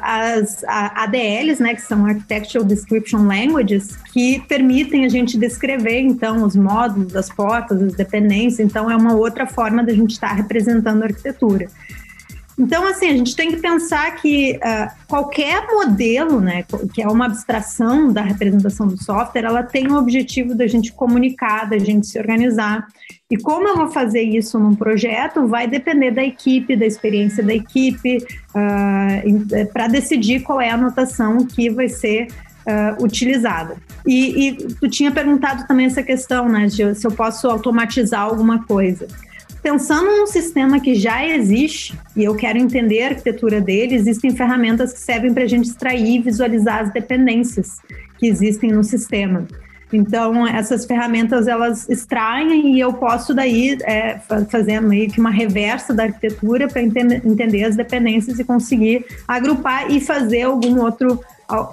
as ADLs, né, que são Architectural Description Languages, que permitem a gente descrever, então, os módulos, as portas, as dependências. Então, é uma outra forma da gente estar tá representando a arquitetura. Então, assim, a gente tem que pensar que uh, qualquer modelo, né, que é uma abstração da representação do software, ela tem o objetivo da gente comunicar, da gente se organizar. E como eu vou fazer isso num projeto vai depender da equipe, da experiência da equipe, uh, para decidir qual é a anotação que vai ser uh, utilizada. E, e tu tinha perguntado também essa questão, né, de se eu posso automatizar alguma coisa pensando num sistema que já existe e eu quero entender a arquitetura dele, existem ferramentas que servem para a gente extrair e visualizar as dependências que existem no sistema. Então, essas ferramentas, elas extraem e eu posso daí é, fazer meio que uma reversa da arquitetura para entender, entender as dependências e conseguir agrupar e fazer algum outro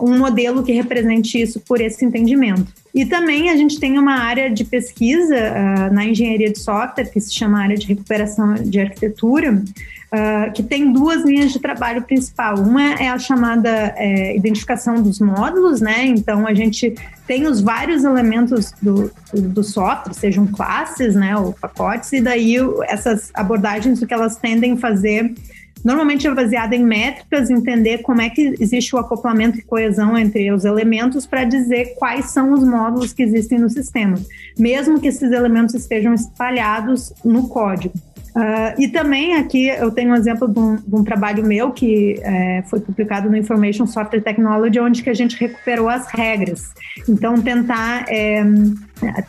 um modelo que represente isso por esse entendimento. E também a gente tem uma área de pesquisa uh, na engenharia de software, que se chama área de recuperação de arquitetura, uh, que tem duas linhas de trabalho principal. Uma é a chamada é, identificação dos módulos, né? Então a gente tem os vários elementos do, do software, sejam classes, né, ou pacotes, e daí essas abordagens o que elas tendem a fazer Normalmente é baseada em métricas, entender como é que existe o acoplamento e coesão entre os elementos para dizer quais são os módulos que existem no sistema, mesmo que esses elementos estejam espalhados no código. Uh, e também aqui eu tenho um exemplo de um, de um trabalho meu que é, foi publicado no Information Software Technology, onde que a gente recuperou as regras. Então, tentar é,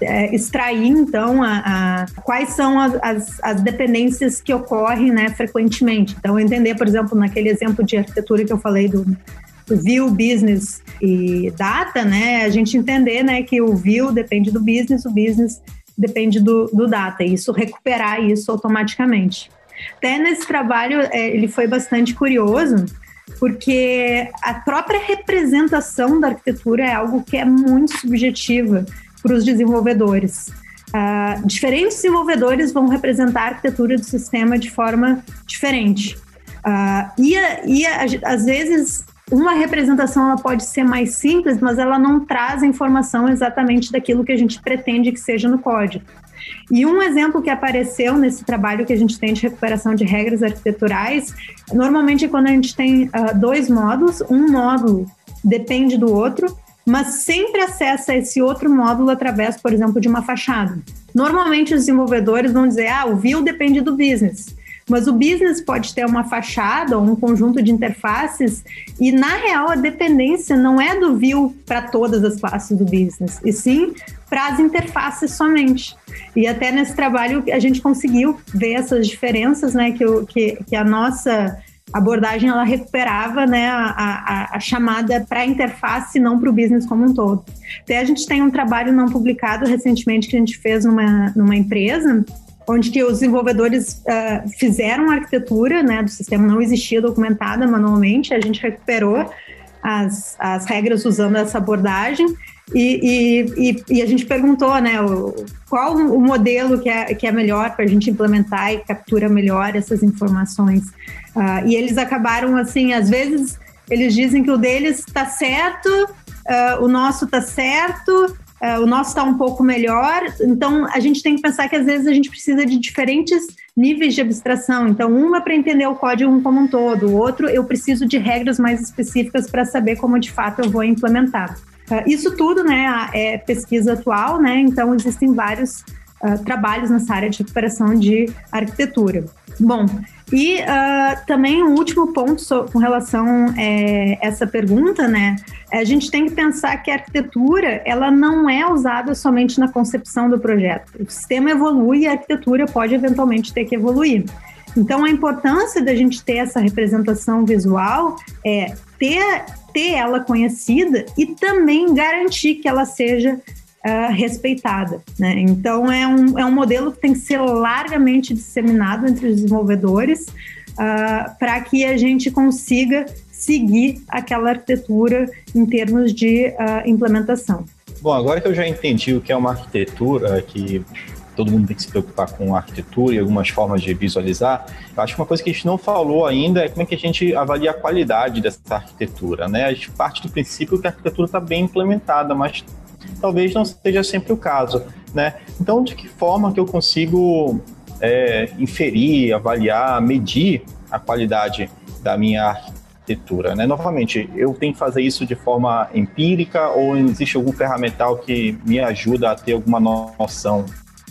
é, extrair, então, a, a, quais são as, as, as, dependências que ocorrem né, frequentemente. Então, entender, por exemplo, naquele exemplo de arquitetura que eu falei do, view, business e data, né, a gente entender né, que o view depende do business, o business depende do, do data, isso recuperar isso automaticamente. Até nesse trabalho é, ele foi bastante curioso, porque a própria representação da arquitetura é algo que é muito subjetiva para os desenvolvedores. Uh, diferentes desenvolvedores vão representar a arquitetura do sistema de forma diferente. Uh, e, e às vezes uma representação ela pode ser mais simples, mas ela não traz a informação exatamente daquilo que a gente pretende que seja no código. E um exemplo que apareceu nesse trabalho que a gente tem de recuperação de regras arquiteturais, normalmente é quando a gente tem uh, dois módulos, um módulo depende do outro, mas sempre acessa esse outro módulo através, por exemplo, de uma fachada. Normalmente os desenvolvedores vão dizer, ah, o view depende do business. Mas o business pode ter uma fachada ou um conjunto de interfaces, e na real a dependência não é do view para todas as classes do business, e sim para as interfaces somente. E até nesse trabalho a gente conseguiu ver essas diferenças, né, que, que, que a nossa abordagem ela recuperava né, a, a, a chamada para interface, não para o business como um todo. Até a gente tem um trabalho não publicado recentemente que a gente fez numa, numa empresa, onde que os desenvolvedores uh, fizeram a arquitetura né, do sistema, não existia documentada manualmente, a gente recuperou as, as regras usando essa abordagem e, e, e, a gente perguntou, né, o, qual o modelo que é, que é melhor para a gente implementar e captura melhor essas informações. Uh, e eles acabaram, assim, às vezes eles dizem que o deles está certo, uh, o nosso está certo, o nosso está um pouco melhor. Então, a gente tem que pensar que às vezes a gente precisa de diferentes níveis de abstração. Então, uma para entender o código como um todo, o outro eu preciso de regras mais específicas para saber como de fato eu vou implementar. Uh, isso tudo, né, é pesquisa atual, né? Então existem vários uh, trabalhos nessa área de recuperação de arquitetura. Bom, e uh, também um último ponto so, com relação a é, essa pergunta, né? A gente tem que pensar que a arquitetura ela não é usada somente na concepção do projeto. O sistema evolui e a arquitetura pode eventualmente ter que evoluir. Então, a importância da gente ter essa representação visual é ter ter ela conhecida e também garantir que ela seja uh, respeitada. Né? Então, é um, é um modelo que tem que ser largamente disseminado entre os desenvolvedores uh, para que a gente consiga seguir aquela arquitetura em termos de uh, implementação. Bom, agora que eu já entendi o que é uma arquitetura, que todo mundo tem que se preocupar com arquitetura e algumas formas de visualizar. Eu acho que uma coisa que a gente não falou ainda é como é que a gente avalia a qualidade dessa arquitetura, né? A gente parte do princípio que a arquitetura está bem implementada, mas talvez não seja sempre o caso, né? Então, de que forma que eu consigo é, inferir, avaliar, medir a qualidade da minha arquitetura, né? Novamente, eu tenho que fazer isso de forma empírica ou existe algum ferramental que me ajuda a ter alguma noção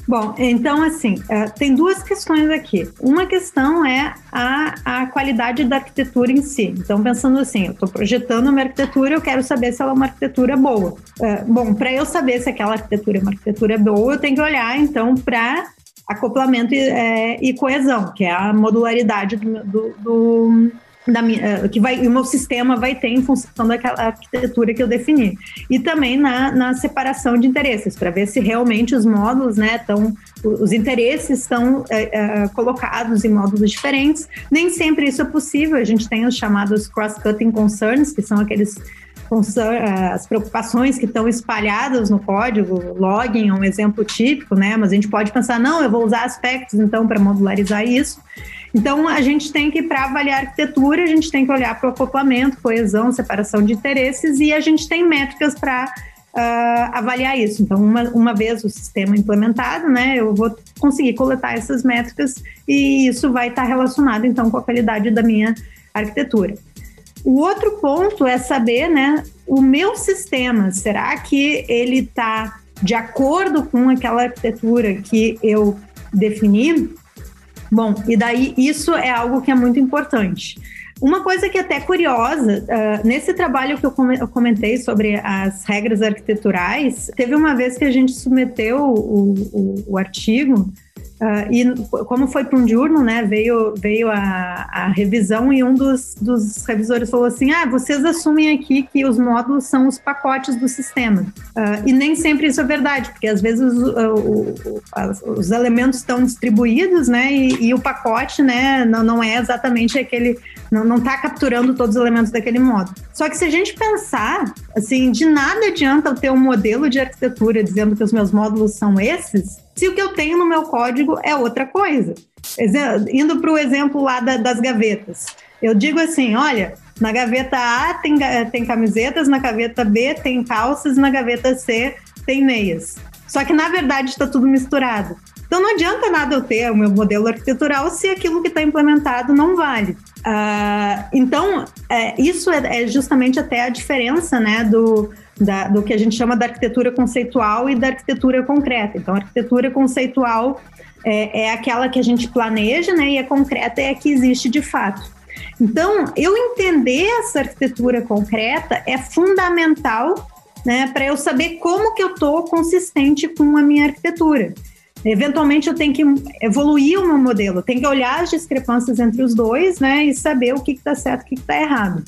Bom, então assim, é, tem duas questões aqui. Uma questão é a, a qualidade da arquitetura em si. Então, pensando assim, eu estou projetando uma arquitetura, eu quero saber se ela é uma arquitetura boa. É, bom, para eu saber se aquela arquitetura é uma arquitetura boa, eu tenho que olhar então para acoplamento e, é, e, coesão, que é a modularidade do, do, do da eh, que vai, o meu sistema vai ter em função daquela arquitetura que eu defini. E também na, na separação de interesses, para ver se realmente os módulos, né, estão, os interesses estão é, é, colocados em módulos diferentes. Nem sempre isso é possível, a gente tem os chamados cross-cutting concerns, que são aqueles as preocupações que estão espalhadas no código, login é um exemplo típico, né? Mas a gente pode pensar, não, eu vou usar aspectos então para modularizar isso. Então, a gente tem que, para avaliar arquitetura, a gente tem que olhar para o acoplamento, coesão, separação de interesses e a gente tem métricas para uh, ah, avaliar isso. Então, uma, uma vez o sistema implementado, né, eu vou conseguir coletar essas métricas e isso vai estar relacionado, então, com a qualidade da minha arquitetura. O outro ponto é saber, né, o meu sistema, será que ele está de acordo com aquela arquitetura que eu defini? Bom, e daí isso é algo que é muito importante. Uma coisa que é até curiosa, uh, nesse trabalho que eu comentei sobre as regras arquiteturais, teve uma vez que a gente submeteu o, o, o artigo Uh, e como foi para um diurno, né, veio, veio a, a revisão e um dos, dos, revisores falou assim, ah, vocês assumem aqui que os módulos são os pacotes do sistema. Uh, e nem sempre isso é verdade, porque às vezes os, os elementos estão distribuídos, né, e, e, o pacote, né, não, não é exatamente aquele, não está capturando todos os elementos daquele módulo. Só que se a gente pensar, assim, de nada adianta eu ter um modelo de arquitetura dizendo que os meus módulos são esses, se o que eu tenho no meu código é outra coisa. Indo para o exemplo lá da, das gavetas. Eu digo assim: olha, na gaveta A tem, tem camisetas, na gaveta B tem calças, na gaveta C tem meias. Só que na verdade está tudo misturado. Então não adianta nada eu ter o meu modelo arquitetural se aquilo que está implementado não vale. Uh, então, é, isso é, é, justamente até a diferença né, do, da, do que a gente chama da arquitetura conceitual e da arquitetura concreta. Então, a arquitetura conceitual é, é aquela que a gente planeja, né, e a concreta é a que existe de fato. Então, eu entender essa arquitetura concreta é fundamental né, para eu saber como que eu estou consistente com a minha arquitetura. Eventualmente eu tenho que evoluir o meu modelo, tenho que olhar as discrepâncias entre os dois, né, e saber o que está certo o que está errado.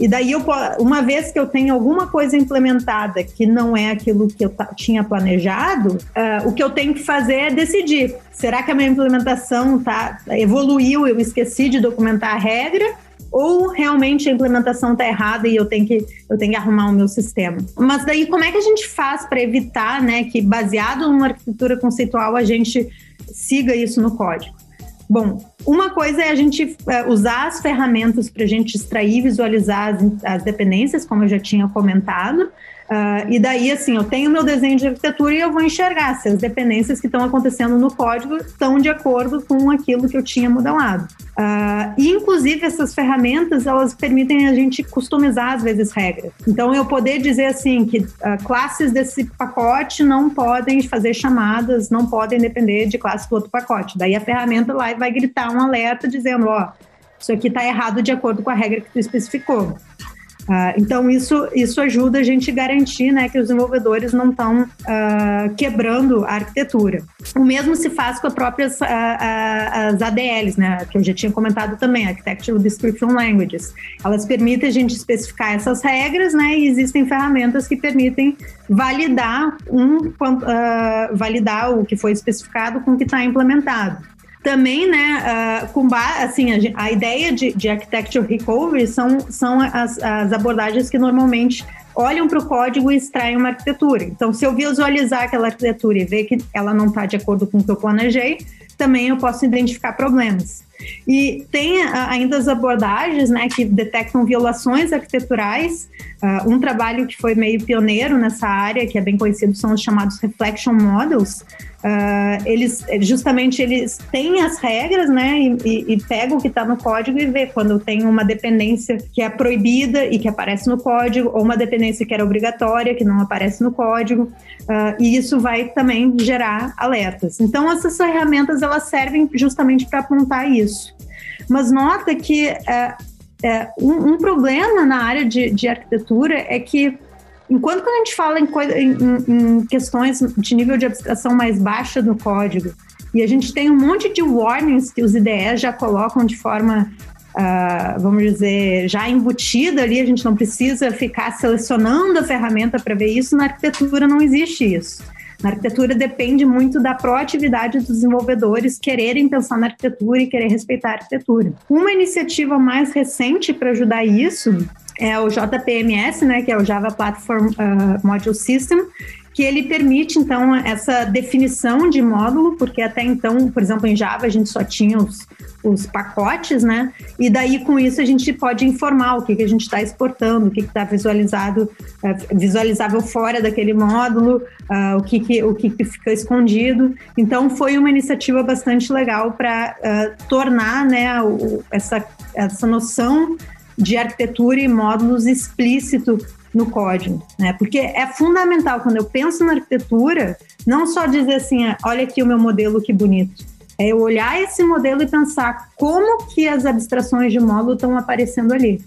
E daí, eu, uma vez que eu tenho alguma coisa implementada que não é aquilo que eu tinha planejado, uh, o que eu tenho que fazer é decidir: será que a minha implementação tá, evoluiu, eu esqueci de documentar a regra, ou realmente a implementação está errada e eu tenho, que, eu tenho que arrumar o meu sistema. Mas daí como é que a gente faz para evitar né, que, baseado numa arquitetura conceitual, a gente siga isso no código? Bom, uma coisa é a gente é, usar as ferramentas para a gente extrair e visualizar as, as dependências, como eu já tinha comentado, Uh, e daí, assim, eu tenho meu desenho de arquitetura e eu vou enxergar se as dependências que estão acontecendo no código estão de acordo com aquilo que eu tinha modelado. Uh, e, inclusive, essas ferramentas, elas permitem a gente customizar, às vezes, regras. Então, eu poder dizer, assim, que uh, classes desse pacote não podem fazer chamadas, não podem depender de classe do outro pacote. Daí, a ferramenta lá vai gritar um alerta dizendo, ó, isso aqui está errado de acordo com a regra que tu especificou. Uh, então, isso, isso ajuda a gente a garantir né, que os desenvolvedores não estão uh, ah, quebrando a arquitetura. O mesmo se faz com as próprias uh, as ADLs, né, que eu já tinha comentado também, Architectural Description Languages. Elas permitem a gente especificar essas regras né, e existem ferramentas que permitem validar, um, validar o que foi especificado com o que está implementado. Também, né, uh, com assim, a, a, ideia de, de architecture recovery são, são as, as abordagens que normalmente olham para o código e extraem uma arquitetura. Então, se eu visualizar aquela arquitetura e ver que ela não está de acordo com o que eu planejei, também eu posso identificar problemas. E tem ainda as abordagens né, que detectam violações arquiteturais. Uh, um trabalho que foi meio pioneiro nessa área, que é bem conhecido, são os chamados reflection models, Uh, eles justamente eles têm as regras, né, e, e, e pegam o que está no código e vê quando tem uma dependência que é proibida e que aparece no código, ou uma dependência que era obrigatória que não aparece no código, uh, e isso vai também gerar alertas. Então essas ferramentas elas servem justamente para apontar isso. Mas nota que uh, um, um, problema na área de, de arquitetura é que Enquanto quando a gente fala em, em, em, questões de nível de abstração mais baixa no código, e a gente tem um monte de warnings que os IDEs já colocam de forma, uh, vamos dizer, já embutida ali, a gente não precisa ficar selecionando a ferramenta para ver isso, na arquitetura não existe isso. Na arquitetura depende muito da proatividade dos desenvolvedores quererem pensar na arquitetura e querer respeitar a arquitetura. Uma iniciativa mais recente para ajudar isso é o JPMS, né, que é o Java Platform uh, Module System, que ele permite, então, essa definição de módulo, porque até então, por exemplo, em Java a gente só tinha os, os pacotes, né? E daí, com isso, a gente pode informar o que, que a gente está exportando, o que está visualizado, uh, visualizável fora daquele módulo, uh, o, que, que, o que, que fica escondido. Então, foi uma iniciativa bastante legal para uh, tornar né, o, essa, essa noção de arquitetura e módulos explícito no código, né? Porque é fundamental quando eu penso na arquitetura, não só dizer assim, ah, olha aqui o meu modelo que bonito. É eu olhar esse modelo e pensar como que as abstrações de módulo estão aparecendo ali.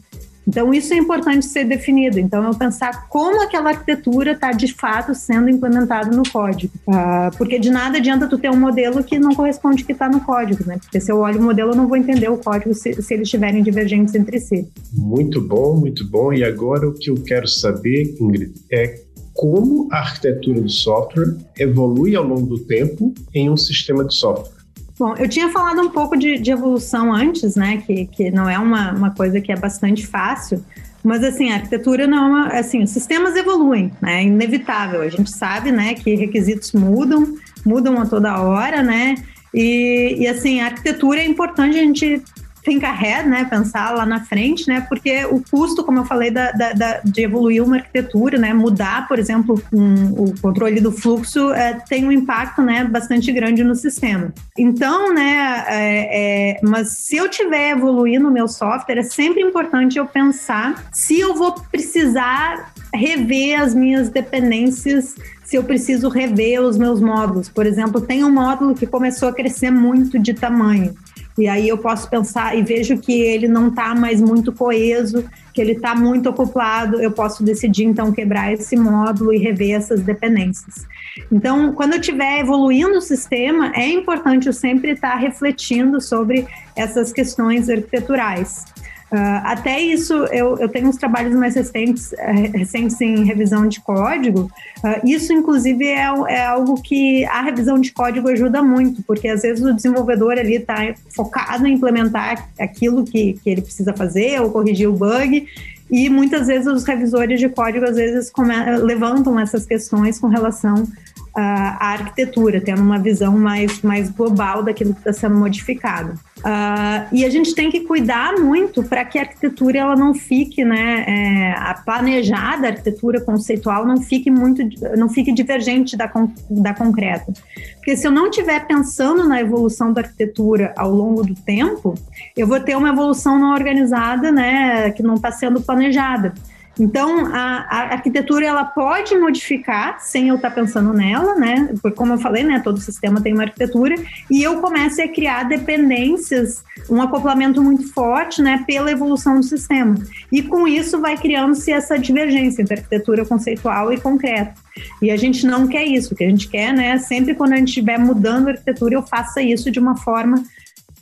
Então, isso é importante ser definido. Então, eu pensar como aquela arquitetura está de fato sendo implementada no código. Uh, porque de nada adianta tu ter um modelo que não corresponde que está no código, né? Porque se eu olho o modelo, eu não vou entender o código se, se eles estiverem divergentes entre si. Muito bom, muito bom. E agora o que eu quero saber, Ingrid, é como a arquitetura do software evolui ao longo do tempo em um sistema de software. Bom, eu tinha falado um pouco de, de evolução antes, né? Que, que não é uma, uma coisa que é bastante fácil, mas assim, a arquitetura não é uma, assim, os sistemas evoluem, né? É inevitável. A gente sabe, né, que requisitos mudam, mudam a toda hora, né? E, e assim, a arquitetura é importante a gente think ahead, né, pensar lá na frente, né, porque o custo, como eu falei, da, da, da de evoluir uma arquitetura, né, mudar, por exemplo, um, o controle do fluxo é, tem um impacto, né, bastante grande no sistema. Então, né, é, é, mas se eu tiver evoluindo o meu software, é sempre importante eu pensar se eu vou precisar rever as minhas dependências se eu preciso rever os meus módulos. Por exemplo, tem um módulo que começou a crescer muito de tamanho. E aí eu posso pensar e vejo que ele não está mais muito coeso, que ele está muito ocupado, eu posso decidir então quebrar esse módulo e rever essas dependências. Então, quando eu estiver evoluindo o sistema, é importante eu sempre estar tá refletindo sobre essas questões arquiteturais. Uh, até isso, eu, eu tenho uns trabalhos mais recentes, uh, recentes em revisão de código. Uh, isso, inclusive, é, é, algo que a revisão de código ajuda muito, porque às vezes o desenvolvedor ali está focado em implementar aquilo que, que ele precisa fazer ou corrigir o bug. E muitas vezes os revisores de código às vezes levantam essas questões com relação a, arquitetura, tendo uma visão mais, mais global daquilo que está sendo modificado. Uh, e a gente tem que cuidar muito para que a arquitetura ela não fique, né, é, a planejada a arquitetura conceitual não fique muito, não fique divergente da, da concreta. Porque se eu não estiver pensando na evolução da arquitetura ao longo do tempo, eu vou ter uma evolução não organizada, né, que não está sendo planejada. Então, a, a, arquitetura ela pode modificar sem eu estar tá pensando nela, né? Porque, como eu falei, né, todo sistema tem uma arquitetura e eu começo a criar dependências, um acoplamento muito forte, né, pela evolução do sistema. E com isso vai criando-se essa divergência entre arquitetura conceitual e concreta. E a gente não quer isso, o que a gente quer, né, sempre quando a gente estiver mudando a arquitetura, eu faça isso de uma forma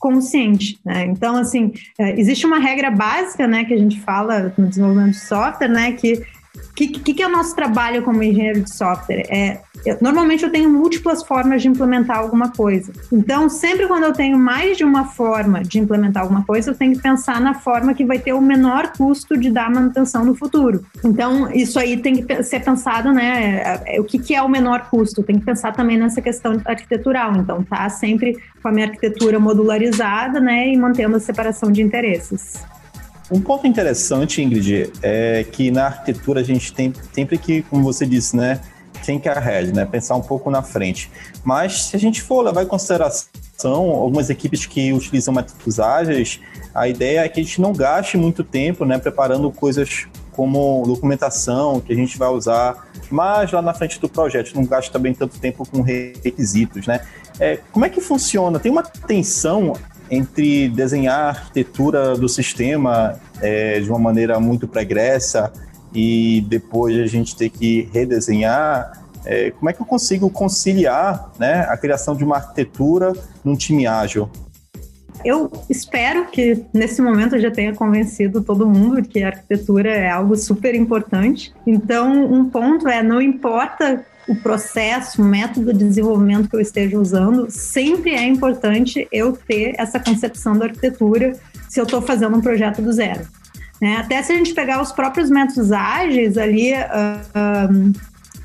consciente. Né? Então, assim, é, existe uma regra básica, né, que a gente fala no desenvolvimento de software, né, que o que, que, que, é o nosso trabalho como engenheiro de software? É, eu, normalmente eu tenho múltiplas formas de implementar alguma coisa. Então, sempre quando eu tenho mais de uma forma de implementar alguma coisa, eu tenho que pensar na forma que vai ter o menor custo de dar manutenção no futuro. Então, isso aí tem que ser pensado, né? É, é, o que, que é o menor custo? Tem que pensar também nessa questão arquitetural. Então, tá sempre com a minha arquitetura modularizada, né? E mantendo a separação de interesses. Um ponto interessante, Ingrid, é que na arquitetura a gente tem sempre que, como você disse, né, think ahead, né, pensar um pouco na frente. Mas se a gente for levar em consideração algumas equipes que utilizam métodos ágeis, a ideia é que a gente não gaste muito tempo, né, preparando coisas como documentação que a gente vai usar mais lá na frente do projeto, não gaste também tanto tempo com requisitos, né? É, como é que funciona? Tem uma tensão entre desenhar a arquitetura do sistema é, de uma maneira muito pregressa e depois a gente ter que redesenhar, é, como é que eu consigo conciliar né, a criação de uma arquitetura num time ágil? Eu espero que nesse momento eu já tenha convencido todo mundo que a arquitetura é algo super importante. Então, um ponto é: não importa o processo, o método de desenvolvimento que eu esteja usando, sempre é importante eu ter essa concepção da arquitetura se eu estou fazendo um projeto do zero. Né? Até se a gente pegar os próprios métodos ágeis ali, uh,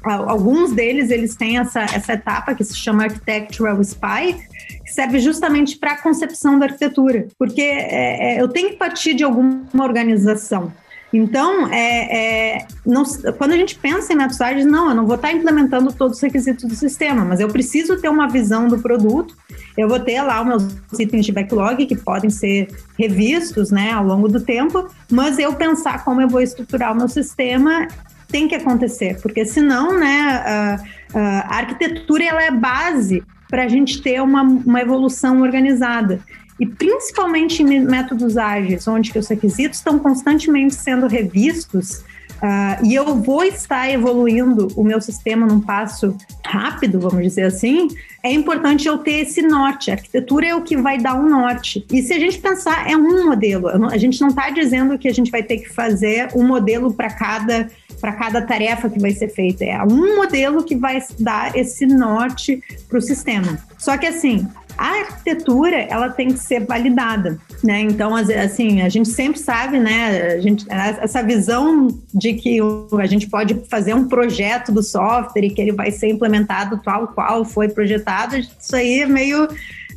uh, alguns deles eles têm essa, essa etapa que se chama Architectural Spike, que serve justamente para a concepção da arquitetura, porque é, é, eu tenho que partir de alguma organização. Então, é, é, não, quando a gente pensa em ágeis, não, eu não vou estar implementando todos os requisitos do sistema, mas eu preciso ter uma visão do produto, eu vou ter lá os meus itens de backlog que podem ser revistos né, ao longo do tempo, mas eu pensar como eu vou estruturar o meu sistema tem que acontecer, porque senão né, a, a arquitetura ela é base para a gente ter uma, uma evolução organizada e principalmente em métodos ágeis, onde os requisitos estão constantemente sendo revistos, uh, e eu vou estar evoluindo o meu sistema num passo rápido, vamos dizer assim, é importante eu ter esse norte. A arquitetura é o que vai dar um norte. E se a gente pensar, é um modelo. A gente não está dizendo que a gente vai ter que fazer um modelo para cada para cada tarefa que vai ser feita. É um modelo que vai dar esse norte para o sistema. Só que assim, a arquitetura ela tem que ser validada, né? Então, assim, a gente sempre sabe, né? A gente, essa visão de que a gente pode fazer um projeto do software e que ele vai ser implementado tal qual foi projetado, isso aí é meio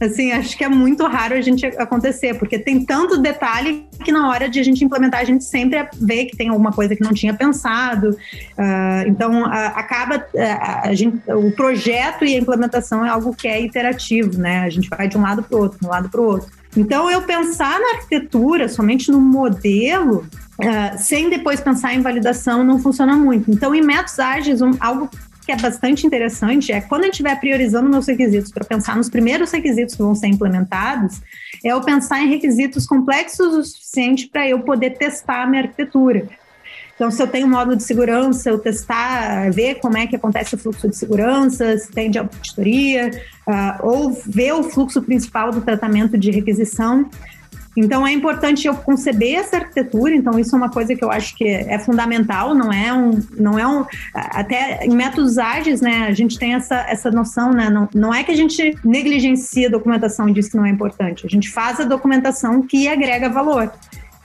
assim, acho que é muito raro a gente acontecer, porque tem tanto detalhe que na hora de a gente implementar, a gente sempre vê que tem alguma coisa que não tinha pensado. Uh, então, uh, acaba uh, a gente, o projeto e a implementação é algo que é iterativo, né? A gente vai de um lado para o outro, de um lado para o outro. Então, eu pensar na arquitetura somente no modelo, uh, sem depois pensar em validação, não funciona muito. Então, em métodos ágeis, um, algo que é bastante interessante é quando a gente estiver priorizando meus requisitos para pensar nos primeiros requisitos que vão ser implementados, é eu pensar em requisitos complexos o suficiente para eu poder testar a minha arquitetura. Então, se eu tenho um módulo de segurança, eu testar, ver como é que acontece o fluxo de segurança, se tem de auditoria, uh, ou ver o fluxo principal do tratamento de requisição. Então é importante eu conceber essa arquitetura, então isso é uma coisa que eu acho que é fundamental, não é um, não é um, até em métodos ágeis, né, a gente tem essa, essa noção, né, não, não é que a gente negligencia a documentação e diz que não é importante, a gente faz a documentação que agrega valor.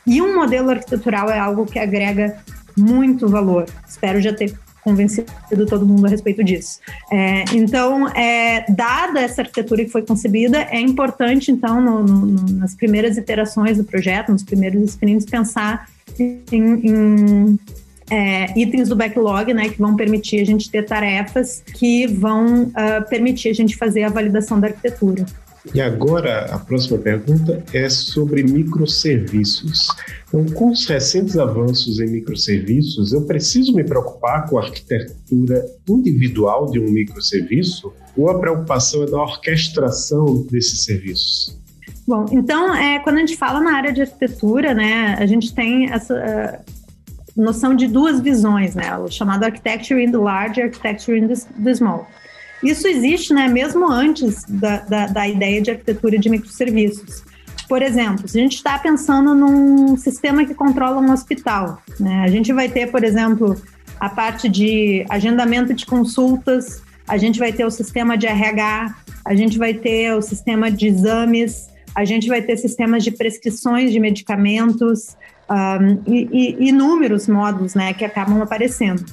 E um modelo arquitetural é algo que agrega muito valor. Espero já ter convencido todo mundo a respeito disso. É, então, é, dada essa arquitetura que foi concebida, é importante, então, no, no, nas primeiras iterações do projeto, nos primeiros sprints, pensar em, em é, itens do backlog, né, que vão permitir a gente ter tarefas que vão uh, permitir a gente fazer a validação da arquitetura. E agora a próxima pergunta é sobre microserviços. Então, com os recentes avanços em microserviços, eu preciso me preocupar com a arquitetura individual de um microserviço ou a preocupação é da orquestração desses serviços? Bom, então, é, quando a gente fala na área de arquitetura, né, a gente tem essa uh, noção de duas visões, né, o chamado architecture in the large e architecture in the, the small. Isso existe, né, mesmo antes da, da, da ideia de arquitetura de microserviços. Por exemplo, se a gente está pensando num sistema que controla um hospital, né, a gente vai ter, por exemplo, a parte de agendamento de consultas, a gente vai ter o sistema de RH, a gente vai ter o sistema de exames, a gente vai ter sistemas de prescrições de medicamentos um, e, e inúmeros modos né, que acabam aparecendo.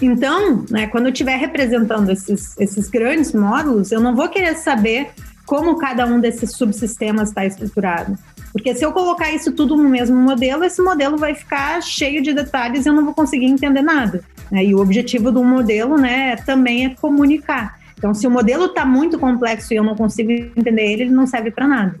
Então, né, quando eu estiver representando esses, esses grandes módulos, eu não vou querer saber como cada um desses subsistemas está estruturado. Porque se eu colocar isso tudo no mesmo modelo, esse modelo vai ficar cheio de detalhes e eu não vou conseguir entender nada. Né? E o objetivo do modelo né, também é comunicar. Então, se o modelo está muito complexo e eu não consigo entender ele, ele não serve para nada.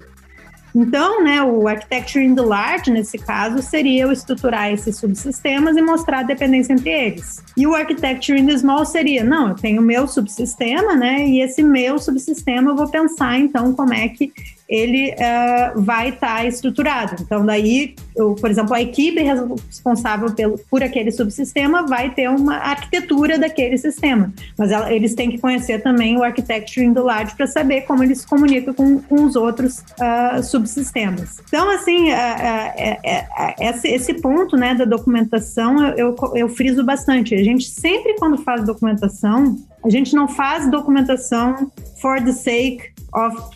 Então, né, o architecture in the large, nesse caso, seria eu estruturar esses subsistemas e mostrar a dependência entre eles. E o architecture in the small seria, não, eu tenho o meu subsistema, né, e esse meu subsistema eu vou pensar, então, como é que ele uh, vai estar tá estruturado. Então, daí, eu, por exemplo, a equipe responsável pelo, por aquele subsistema vai ter uma arquitetura daquele sistema, mas ela, eles têm que conhecer também o architecture do large para saber como ele se comunica com, com os outros uh, subsistemas. Então, assim, uh, esse, esse, ponto né, da documentação eu, eu, eu friso bastante. A gente sempre, quando faz documentação, a gente não faz documentação for the sake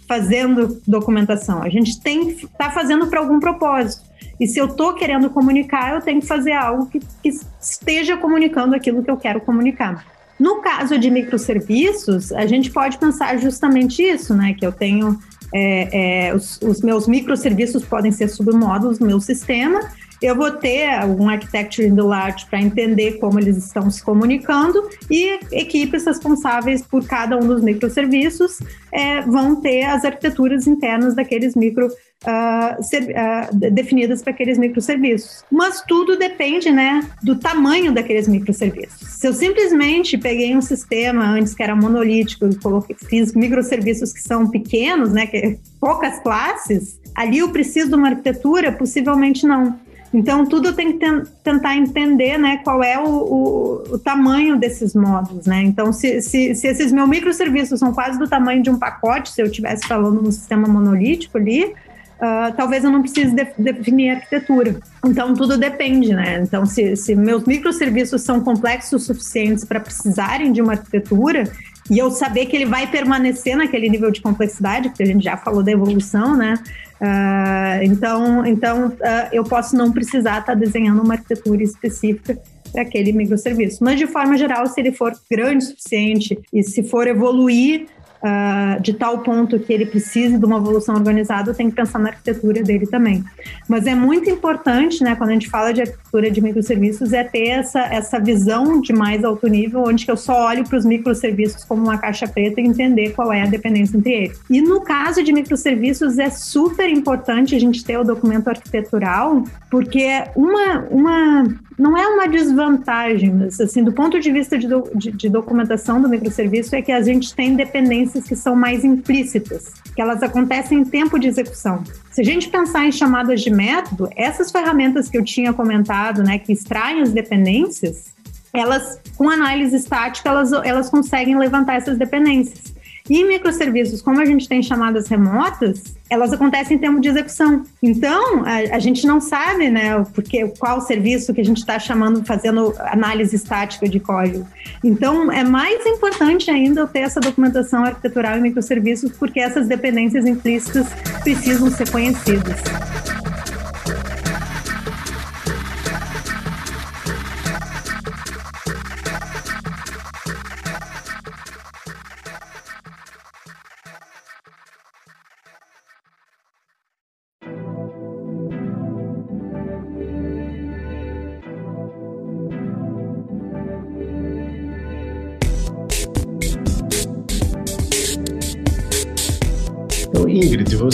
fazendo documentação. A gente tem que estar tá fazendo para algum propósito. E se eu estou querendo comunicar, eu tenho que fazer algo que, que esteja comunicando aquilo que eu quero comunicar. No caso de microserviços, a gente pode pensar justamente isso, né? Que eu tenho é, é, os, os, meus microserviços podem ser submódulos do meu sistema eu vou ter um architecture in the large para entender como eles estão se comunicando e equipes responsáveis por cada um dos microserviços é, vão ter as arquiteturas internas daqueles micro uh, ser, uh, definidas para aqueles microserviços. Mas tudo depende, né, do tamanho daqueles microserviços. Se eu simplesmente peguei um sistema antes que era monolítico e coloquei, fiz microserviços que são pequenos, né, que é poucas classes, ali eu preciso de uma arquitetura? Possivelmente não. Então, tudo tem que tentar entender né, qual é o, o, o, tamanho desses módulos. Né? Então, se, se, se, esses meus microserviços são quase do tamanho de um pacote, se eu estivesse falando no sistema monolítico ali, uh, talvez eu não precise de, definir arquitetura. Então, tudo depende. Né? Então, se, se meus microserviços são complexos o suficientes para precisarem de uma arquitetura, e eu saber que ele vai permanecer naquele nível de complexidade, porque a gente já falou da evolução, né? Uh, então, então uh, eu posso não precisar estar tá desenhando uma arquitetura específica para aquele microserviço. Mas, de forma geral, se ele for grande o suficiente e se for evoluir uh, de tal ponto que ele precise de uma evolução organizada, eu tenho que pensar na arquitetura dele também. Mas é muito importante, né, quando a gente fala de arquitetura de microserviços, é ter essa, essa visão de mais alto nível, onde eu só olho para os microserviços como uma caixa preta e entender qual é a dependência entre eles. E no caso de microserviços, é super importante a gente ter o documento arquitetural, porque uma, uma não é uma desvantagem, mas assim, do ponto de vista de, do, de, de, documentação do microserviço, é que a gente tem dependências que são mais implícitas, que elas acontecem em tempo de execução. Se a gente pensar em chamadas de método, essas ferramentas que eu tinha comentado, né, que extraem as dependências, elas, com análise estática, elas, elas conseguem levantar essas dependências. E microserviços, como a gente tem chamadas remotas, elas acontecem em termos de execução. Então, a, a gente não sabe, né, porque, qual serviço que a gente está chamando, fazendo análise estática de código. Então, é mais importante ainda eu ter essa documentação arquitetural em microserviços, porque essas dependências implícitas precisam ser conhecidas.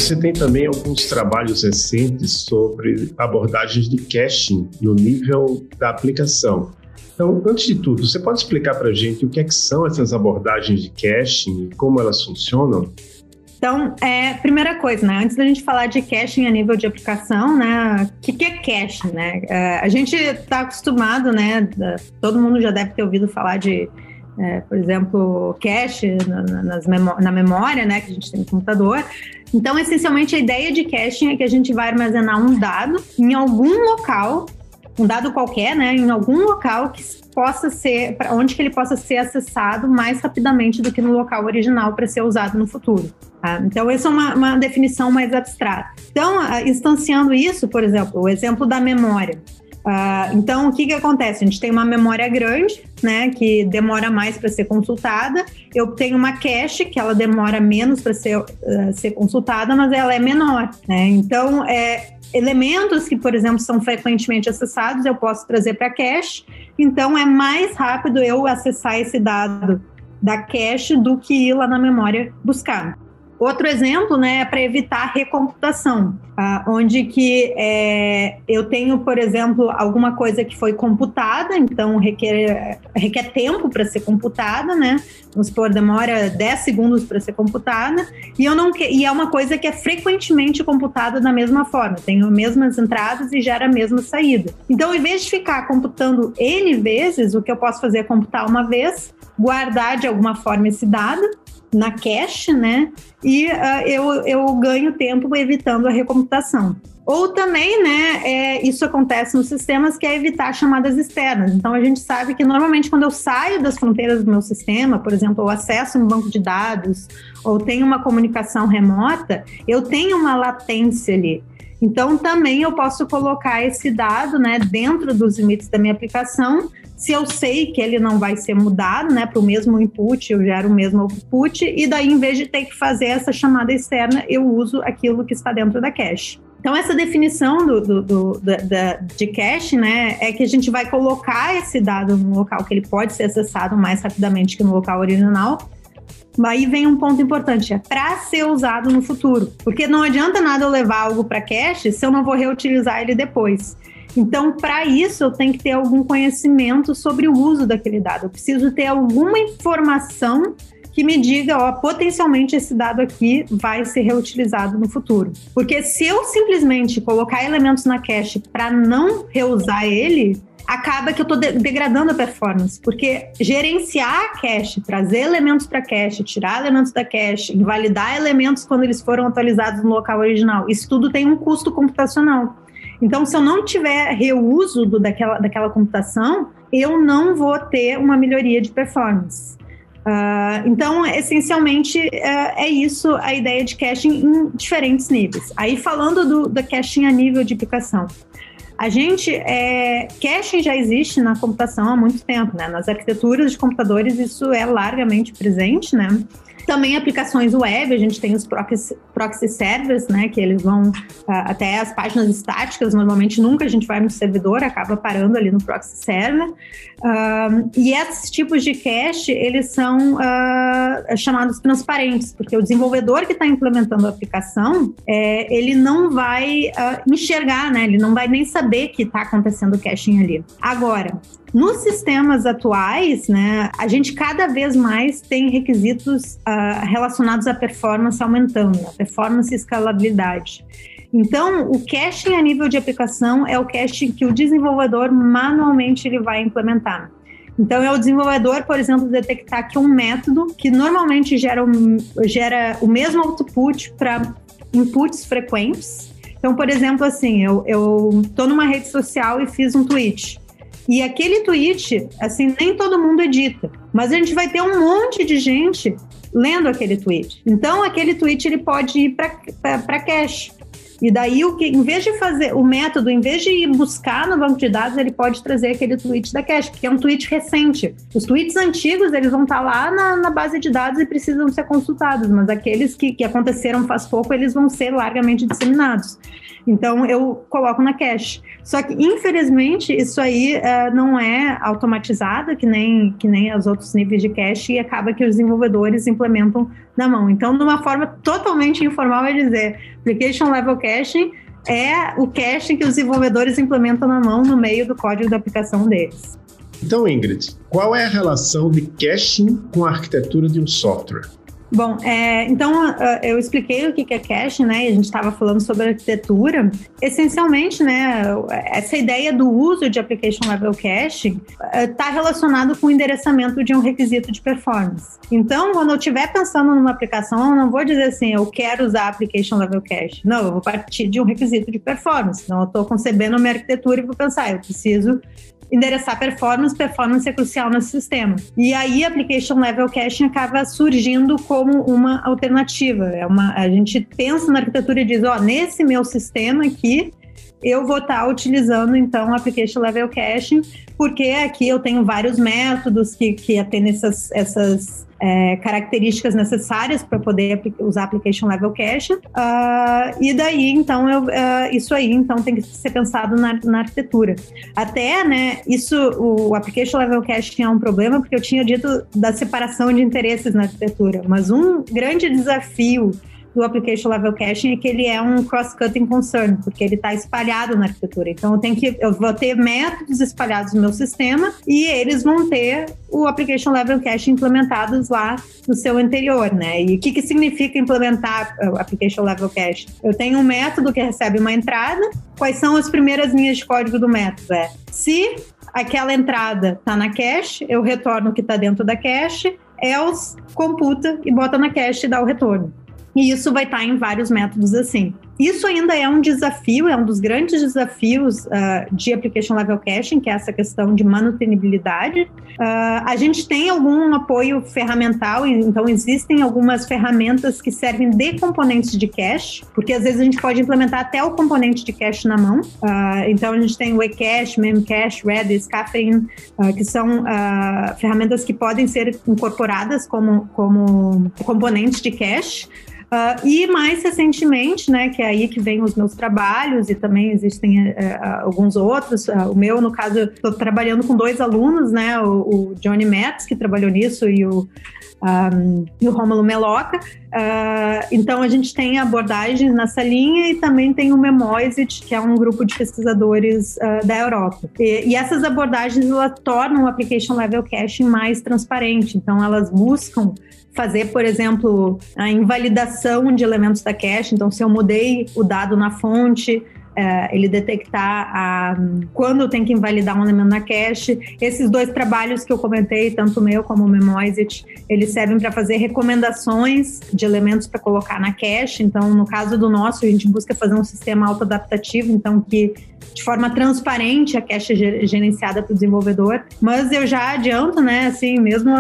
Você tem também alguns trabalhos recentes sobre abordagens de caching no nível da aplicação. Então, antes de tudo, você pode explicar para a gente o que, é que são essas abordagens de caching e como elas funcionam? Então, é, primeira coisa, né? Antes da gente falar de caching a nível de aplicação, né? O que, que é caching, né? É, a gente está acostumado, né? Todo mundo já deve ter ouvido falar de é, por exemplo, cache na, memó na memória, né, que a gente tem no computador. Então, essencialmente, a ideia de caching é que a gente vai armazenar um dado em algum local, um dado qualquer, né, em algum local que possa ser, onde que ele possa ser acessado mais rapidamente do que no local original para ser usado no futuro. Tá? Então, essa é uma, uma definição mais abstrata. Então, instanciando isso, por exemplo, o exemplo da memória. Uh, então, o que, que acontece? A gente tem uma memória grande, né, que demora mais para ser consultada. Eu tenho uma cache, que ela demora menos para ser, uh, ser consultada, mas ela é menor. Né? Então, é, elementos que, por exemplo, são frequentemente acessados, eu posso trazer para cache. Então, é mais rápido eu acessar esse dado da cache do que ir lá na memória buscar. Outro exemplo, né, é para evitar recomputação, tá? onde que é, eu tenho, por exemplo, alguma coisa que foi computada, então requer, requer tempo para ser computada, né? Vamos supor, demora 10 segundos para ser computada, e, eu não, e é uma coisa que é frequentemente computada da mesma forma, tem as mesmas entradas e gera a mesma saída. Então, em vez de ficar computando N vezes, o que eu posso fazer é computar uma vez, guardar de alguma forma esse dado, na cache, né? E uh, eu, eu ganho tempo evitando a recomputação. Ou também, né, é, isso acontece nos sistemas que é evitar chamadas externas. Então, a gente sabe que normalmente quando eu saio das fronteiras do meu sistema, por exemplo, eu acesso um banco de dados ou tenho uma comunicação remota, eu tenho uma latência ali. Então, também eu posso colocar esse dado né, dentro dos limites da minha aplicação se eu sei que ele não vai ser mudado, né, para o mesmo input, eu gero o mesmo output, e daí, em vez de ter que fazer essa chamada externa, eu uso aquilo que está dentro da cache. Então, essa definição do, do, do da, de cache, né, é que a gente vai colocar esse dado no local que ele pode ser acessado mais rapidamente que no local original. Aí vem um ponto importante, é para ser usado no futuro. Porque não adianta nada eu levar algo para cache se eu não vou reutilizar ele depois. Então, para isso, eu tenho que ter algum conhecimento sobre o uso daquele dado. Eu preciso ter alguma informação que me diga, ó, potencialmente esse dado aqui vai ser reutilizado no futuro. Porque se eu simplesmente colocar elementos na cache para não reusar ele, acaba que eu estou de degradando a performance, porque gerenciar a cache, trazer elementos para cache, tirar elementos da cache, invalidar elementos quando eles foram atualizados no local original, isso tudo tem um custo computacional. Então, se eu não tiver reuso do, daquela, daquela computação, eu não vou ter uma melhoria de performance. Uh, então, essencialmente, uh, é isso a ideia de caching em diferentes níveis. Aí, falando do, do caching a nível de aplicação. A gente, é, caching já existe na computação há muito tempo, né? Nas arquiteturas de computadores isso é largamente presente, né? Também aplicações web, a gente tem os proxy, proxy servers, né, que eles vão uh, até as páginas estáticas, normalmente nunca a gente vai no servidor, acaba parando ali no proxy server. Uh, e esses tipos de cache, eles são uh, chamados transparentes, porque o desenvolvedor que está implementando a aplicação, é, ele não vai enxergar, né, ele não vai nem saber que está acontecendo caching ali. Agora, nos sistemas atuais, né, a gente cada vez mais tem requisitos uh, relacionados à performance aumentando, performance e escalabilidade. Então, o caching a nível de aplicação é o caching que o desenvolvedor manualmente ele vai implementar. Então, é o desenvolvedor, por exemplo, detectar que um método que normalmente gera, um, gera o mesmo output para inputs frequentes. Então, por exemplo, assim, eu estou numa rede social e fiz um tweet. E aquele tweet, assim, nem todo mundo edita, mas a gente vai ter um monte de gente lendo aquele tweet. Então, aquele tweet ele pode ir para cache. E daí, o que, em vez de fazer o método, em vez de ir buscar no banco de dados, ele pode trazer aquele tweet da cache, que é um tweet recente. Os tweets antigos, eles vão estar lá na, na base de dados e precisam ser consultados, mas aqueles que, que aconteceram faz pouco, eles vão ser largamente disseminados. Então eu coloco na cache. Só que infelizmente isso aí uh, não é automatizado que nem que nem os outros níveis de cache e acaba que os desenvolvedores implementam na mão. Então, de uma forma totalmente informal é dizer application level caching é o caching que os desenvolvedores implementam na mão no meio do código da aplicação deles. Então, Ingrid, qual é a relação de caching com a arquitetura de um software? Bom, é, então uh, eu expliquei o que é cache, né? A gente estava falando sobre arquitetura. Essencialmente, né? Essa ideia do uso de application level cache está uh, relacionado com o endereçamento de um requisito de performance. Então, quando eu estiver pensando numa aplicação, eu não vou dizer assim, eu quero usar application level cache. Não, eu vou partir de um requisito de performance. Então, eu estou concebendo uma arquitetura e vou pensar, eu preciso endereçar performance, performance é crucial nesse sistema. E aí, application level caching acaba surgindo como uma alternativa. É uma, a gente pensa na arquitetura e diz, ó, oh, nesse meu sistema aqui, eu vou estar tá utilizando então application level caching, porque aqui eu tenho vários métodos que, que atendem essas, essas é, características necessárias para poder usar application level cache. Uh, e daí, então, eu, uh, isso aí, então, tem que ser pensado na, na, arquitetura. Até, né, isso, o application level cache é um problema, porque eu tinha dito da separação de interesses na arquitetura, mas um grande desafio do application level caching é que ele é um cross-cutting concern, porque ele está espalhado na arquitetura. Então eu tenho que eu vou ter métodos espalhados no meu sistema e eles vão ter o application level caching implementados lá no seu interior, né? E o que, que significa implementar o application level caching? Eu tenho um método que recebe uma entrada. Quais são as primeiras linhas de código do método? É se aquela entrada está na cache, eu retorno o que está dentro da cache, else computa e bota na cache e dá o retorno. E isso vai estar em vários métodos assim. Isso ainda é um desafio, é um dos grandes desafios uh, de application level caching, que é essa questão de manutenibilidade. Uh, a gente tem algum apoio ferramental, então existem algumas ferramentas que servem de componentes de cache, porque às vezes a gente pode implementar até o componente de cache na mão. Uh, então a gente tem o eCache, Memcache, Redis, Caffeine, que são ferramentas que podem ser incorporadas como, como componentes de cache. Uh, e mais recentemente, né, que é aí que vem os meus trabalhos e também existem uh, alguns outros. Uh, o meu, no caso, estou trabalhando com dois alunos, né, o, o Johnny Metz, que trabalhou nisso, e o, um, e o Meloca. então, a gente tem abordagens nessa linha e também tem o Memoisit, que é um grupo de pesquisadores da Europa. E, e essas abordagens tornam o application level caching mais transparente. Então, elas buscam fazer, por exemplo, a invalidação de elementos da cache. Então, se eu mudei o dado na fonte, é, ele detectar a, quando tem que invalidar um elemento na cache. Esses dois trabalhos que eu comentei, tanto o meu como o Memoisit, eles servem para fazer recomendações de elementos para colocar na cache. Então, no caso do nosso, a gente busca fazer um sistema autoadaptativo, então que de forma transparente a cache é gerenciada para o desenvolvedor. Mas eu já adianto, né, assim, mesmo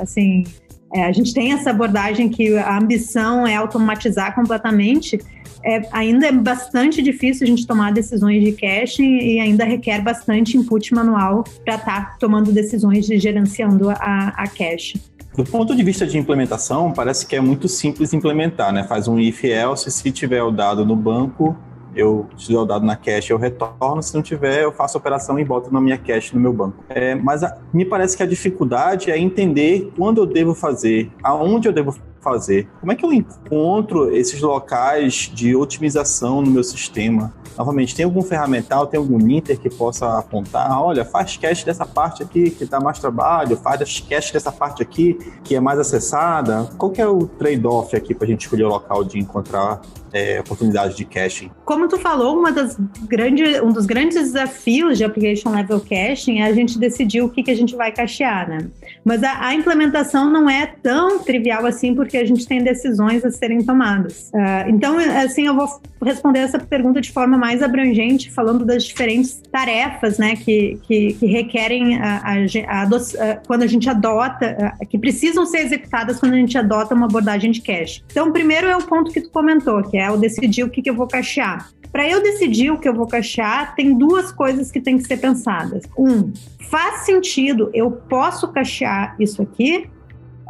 assim, é, a gente tem essa abordagem que a ambição é automatizar completamente. É, ainda é bastante difícil a gente tomar decisões de caching e ainda requer bastante input manual para estar tá tomando decisões de gerenciando a, a cache. Do ponto de vista de implementação, parece que é muito simples implementar, né? Faz um if else, se tiver o dado no banco, eu se tiver o dado na cache, eu retorno, se não tiver, eu faço a operação e boto na minha cache no meu banco. É, mas a, me parece que a dificuldade é entender quando eu devo fazer, aonde eu devo fazer. Como é que eu encontro esses locais de otimização no meu sistema? Novamente, tem algum ferramental, tem algum linter que possa apontar? Olha, faz cache dessa parte aqui que dá mais trabalho, faz cache dessa parte aqui que é mais acessada. Qual que é o trade-off aqui para a gente escolher o local de encontrar é, oportunidades de caching? Como tu falou, uma das grande, um dos grandes desafios de application level caching é a gente decidir o que, que a gente vai cachear, né? Mas a, a implementação não é tão trivial assim, porque a gente tem decisões a serem tomadas. Uh, então, assim, eu vou responder essa pergunta de forma mais abrangente, falando das diferentes tarefas, né, que, que, que requerem a, a, a, quando a gente adota, que precisam ser executadas quando a gente adota uma abordagem de cache. Então, primeiro é o ponto que tu comentou, que é eu decidir o que, que eu vou cachear. Para eu decidir o que eu vou cachear, tem duas coisas que têm que ser pensadas. Um, faz sentido, eu posso cachear isso aqui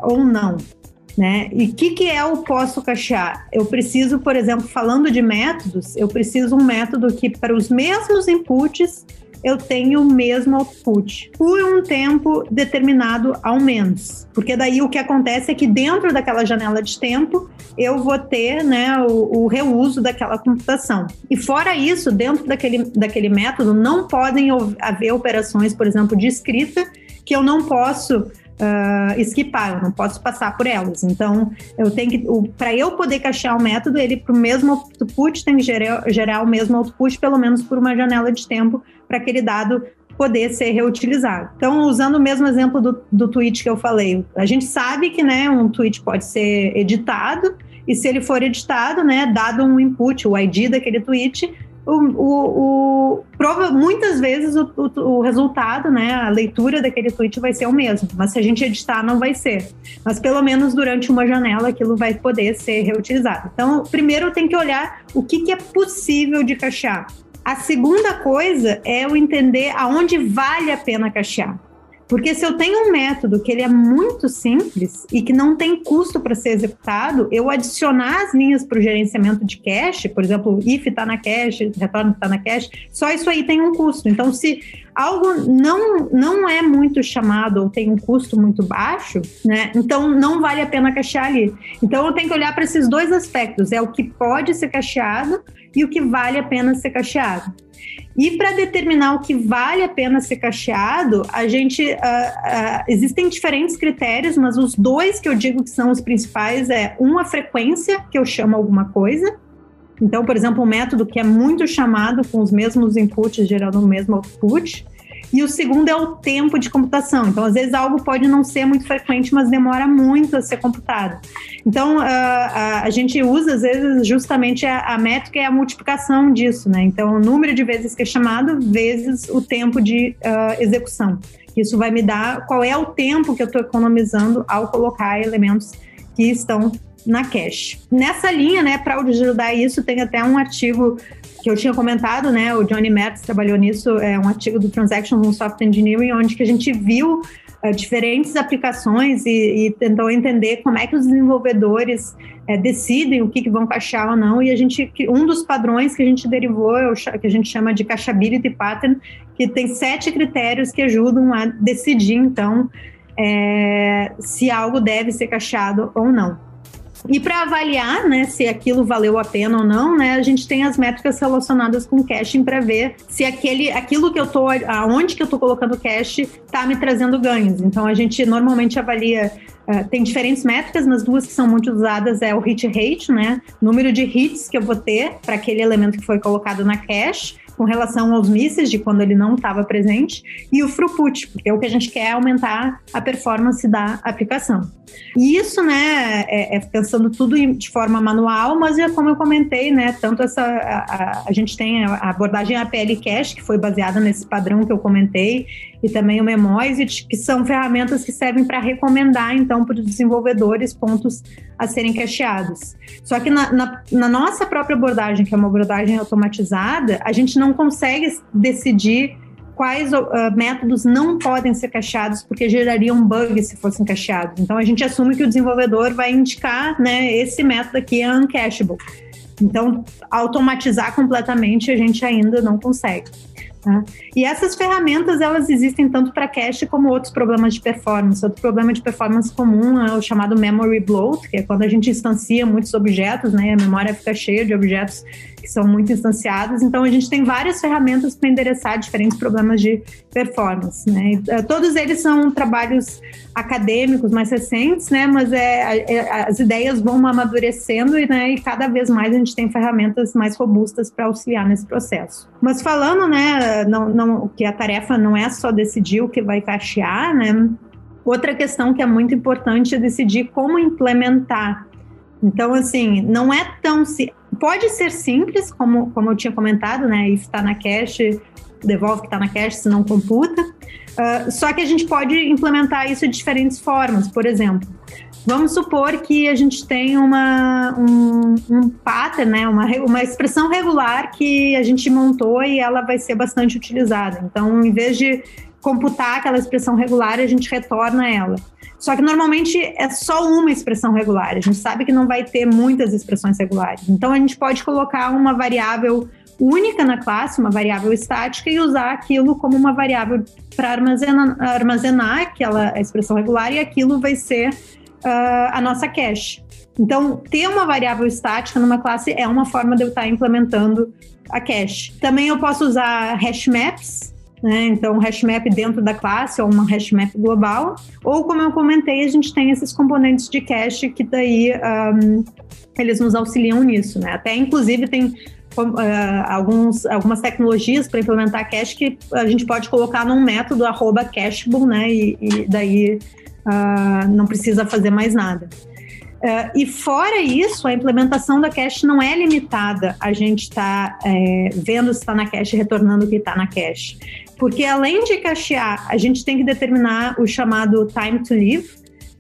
ou não? Né? E o que, que é o posso cachear? Eu preciso, por exemplo, falando de métodos, eu preciso um método que, para os mesmos inputs, eu tenho o mesmo output por um tempo determinado ao menos. Porque daí o que acontece é que dentro daquela janela de tempo eu vou ter né, o, o reuso daquela computação. E fora isso, dentro daquele, daquele método, não podem haver operações, por exemplo, de escrita que eu não posso uh, esquipar, eu não posso passar por elas. Então, eu tenho que, para eu poder cachear o método, ele para o mesmo output tem que gerar, gerar o mesmo output, pelo menos por uma janela de tempo, para aquele dado poder ser reutilizado. Então, usando o mesmo exemplo do, do tweet que eu falei, a gente sabe que né, um tweet pode ser editado, e se ele for editado, né, dado um input, o ID daquele tweet, o, o, o prova, muitas vezes o, o, o, resultado, né, a leitura daquele tweet vai ser o mesmo, mas se a gente editar não vai ser. Mas pelo menos durante uma janela aquilo vai poder ser reutilizado. Então, primeiro tem que olhar o que, que é possível de cachear. A segunda coisa é o entender aonde vale a pena cachear. Porque se eu tenho um método que ele é muito simples e que não tem custo para ser executado, eu adicionar as linhas para o gerenciamento de cache, por exemplo, if está na cache, retorno está na cache, só isso aí tem um custo. Então, se algo não, não é muito chamado ou tem um custo muito baixo, né? Então não vale a pena cachear ali. Então eu tenho que olhar para esses dois aspectos: é o que pode ser cacheado e o que vale a pena ser cacheado. E para determinar o que vale a pena ser cacheado, a gente uh, uh, existem diferentes critérios, mas os dois que eu digo que são os principais é uma frequência que eu chamo alguma coisa. Então, por exemplo, um método que é muito chamado com os mesmos inputs gerando o mesmo output. E o segundo é o tempo de computação. Então, às vezes, algo pode não ser muito frequente, mas demora muito a ser computado. Então, a, a, a gente usa, às vezes, justamente a, a, métrica é a multiplicação disso, né? Então, o número de vezes que é chamado vezes o tempo de uh, execução. Isso vai me dar qual é o tempo que eu estou economizando ao colocar elementos que estão na cache. Nessa linha, né, para ajudar isso, tem até um artigo que eu tinha comentado, né? O Johnny Metz trabalhou nisso, é um artigo do Transactional Software Engineering, onde que a gente viu uh, diferentes aplicações e, e, tentou entender como é que os desenvolvedores uh, decidem o que, que vão caixar ou não. E a gente, um dos padrões que a gente derivou, é que a gente chama de cacheability pattern, que tem sete critérios que ajudam a decidir, então, é, se algo deve ser cacheado ou não. E para avaliar, né, se aquilo valeu a pena ou não, né, a gente tem as métricas relacionadas com caching para ver se aquele, aquilo que eu tô, aonde que eu tô colocando cash está me trazendo ganhos. Então a gente normalmente avalia Uh, tem diferentes métricas, mas duas que são muito usadas é o hit rate, né? Número de hits que eu vou ter para aquele elemento que foi colocado na cache, com relação aos misses de quando ele não estava presente, e o throughput, porque é o que a gente quer aumentar a performance da aplicação. E isso, né, é, é pensando tudo de forma manual, mas é como eu comentei, né, tanto essa, a, a, a gente tem a abordagem APL Cache, que foi baseada nesse padrão que eu comentei, e também o Memoisit, que são ferramentas que servem para recomendar, então, para os desenvolvedores pontos a serem cacheados. Só que na, na, na, nossa própria abordagem, que é uma abordagem automatizada, a gente não consegue decidir quais uh, métodos não podem ser cacheados porque gerariam bugs se fossem cacheados. Então a gente assume que o desenvolvedor vai indicar, né, esse método aqui é uncachable. Então, automatizar completamente a gente ainda não consegue. Tá? E essas ferramentas elas existem tanto para cache como outros problemas de performance. Outro problema de performance comum é o chamado memory bloat, que é quando a gente instancia muitos objetos, né, a memória fica cheia de objetos que são muito instanciados. Então, a gente tem várias ferramentas para endereçar diferentes problemas de performance. Né? Eh, todos eles são trabalhos acadêmicos mais recentes, né? mas é, é, as ideias vão amadurecendo e, né, e cada vez mais a gente tem ferramentas mais robustas para auxiliar nesse processo. Mas falando né, não, não, que a tarefa não é só decidir o que vai cachear, né? outra questão que é muito importante é decidir como implementar então, assim, não é tão. Pode ser simples, como, como eu tinha comentado, né? If está na cache, devolve que está na cache, se não computa. Uh, só que a gente pode implementar isso de diferentes formas. Por exemplo, vamos supor que a gente tem uma, um, um pattern, né? uma, uma expressão regular que a gente montou e ela vai ser bastante utilizada. Então, em vez de computar aquela expressão regular, a gente retorna ela. Só que normalmente é só uma expressão regular. A gente sabe que não vai ter muitas expressões regulares. Então a gente pode colocar uma variável única na classe, uma variável estática, e usar aquilo como uma variável para armazenar, armazenar aquela expressão regular, e aquilo vai ser uh, a nossa cache. Então, ter uma variável estática numa classe é uma forma de eu estar implementando a cache. Também eu posso usar hash maps, né? Então, hash map dentro da classe ou uma hash map global. Ou, como eu comentei, a gente tem esses componentes de cache que daí um, eles nos auxiliam nisso, né? Até, inclusive, tem uh, alguns, algumas tecnologias para implementar cache que a gente pode colocar num método arroba cacheable, né? E, e daí uh, não precisa fazer mais nada. Uh, e fora isso, a implementação da cache não é limitada a gente estar tá, é, vendo se está na cache retornando o que está na cache. Porque além de cachear, a gente tem que determinar o chamado time to live.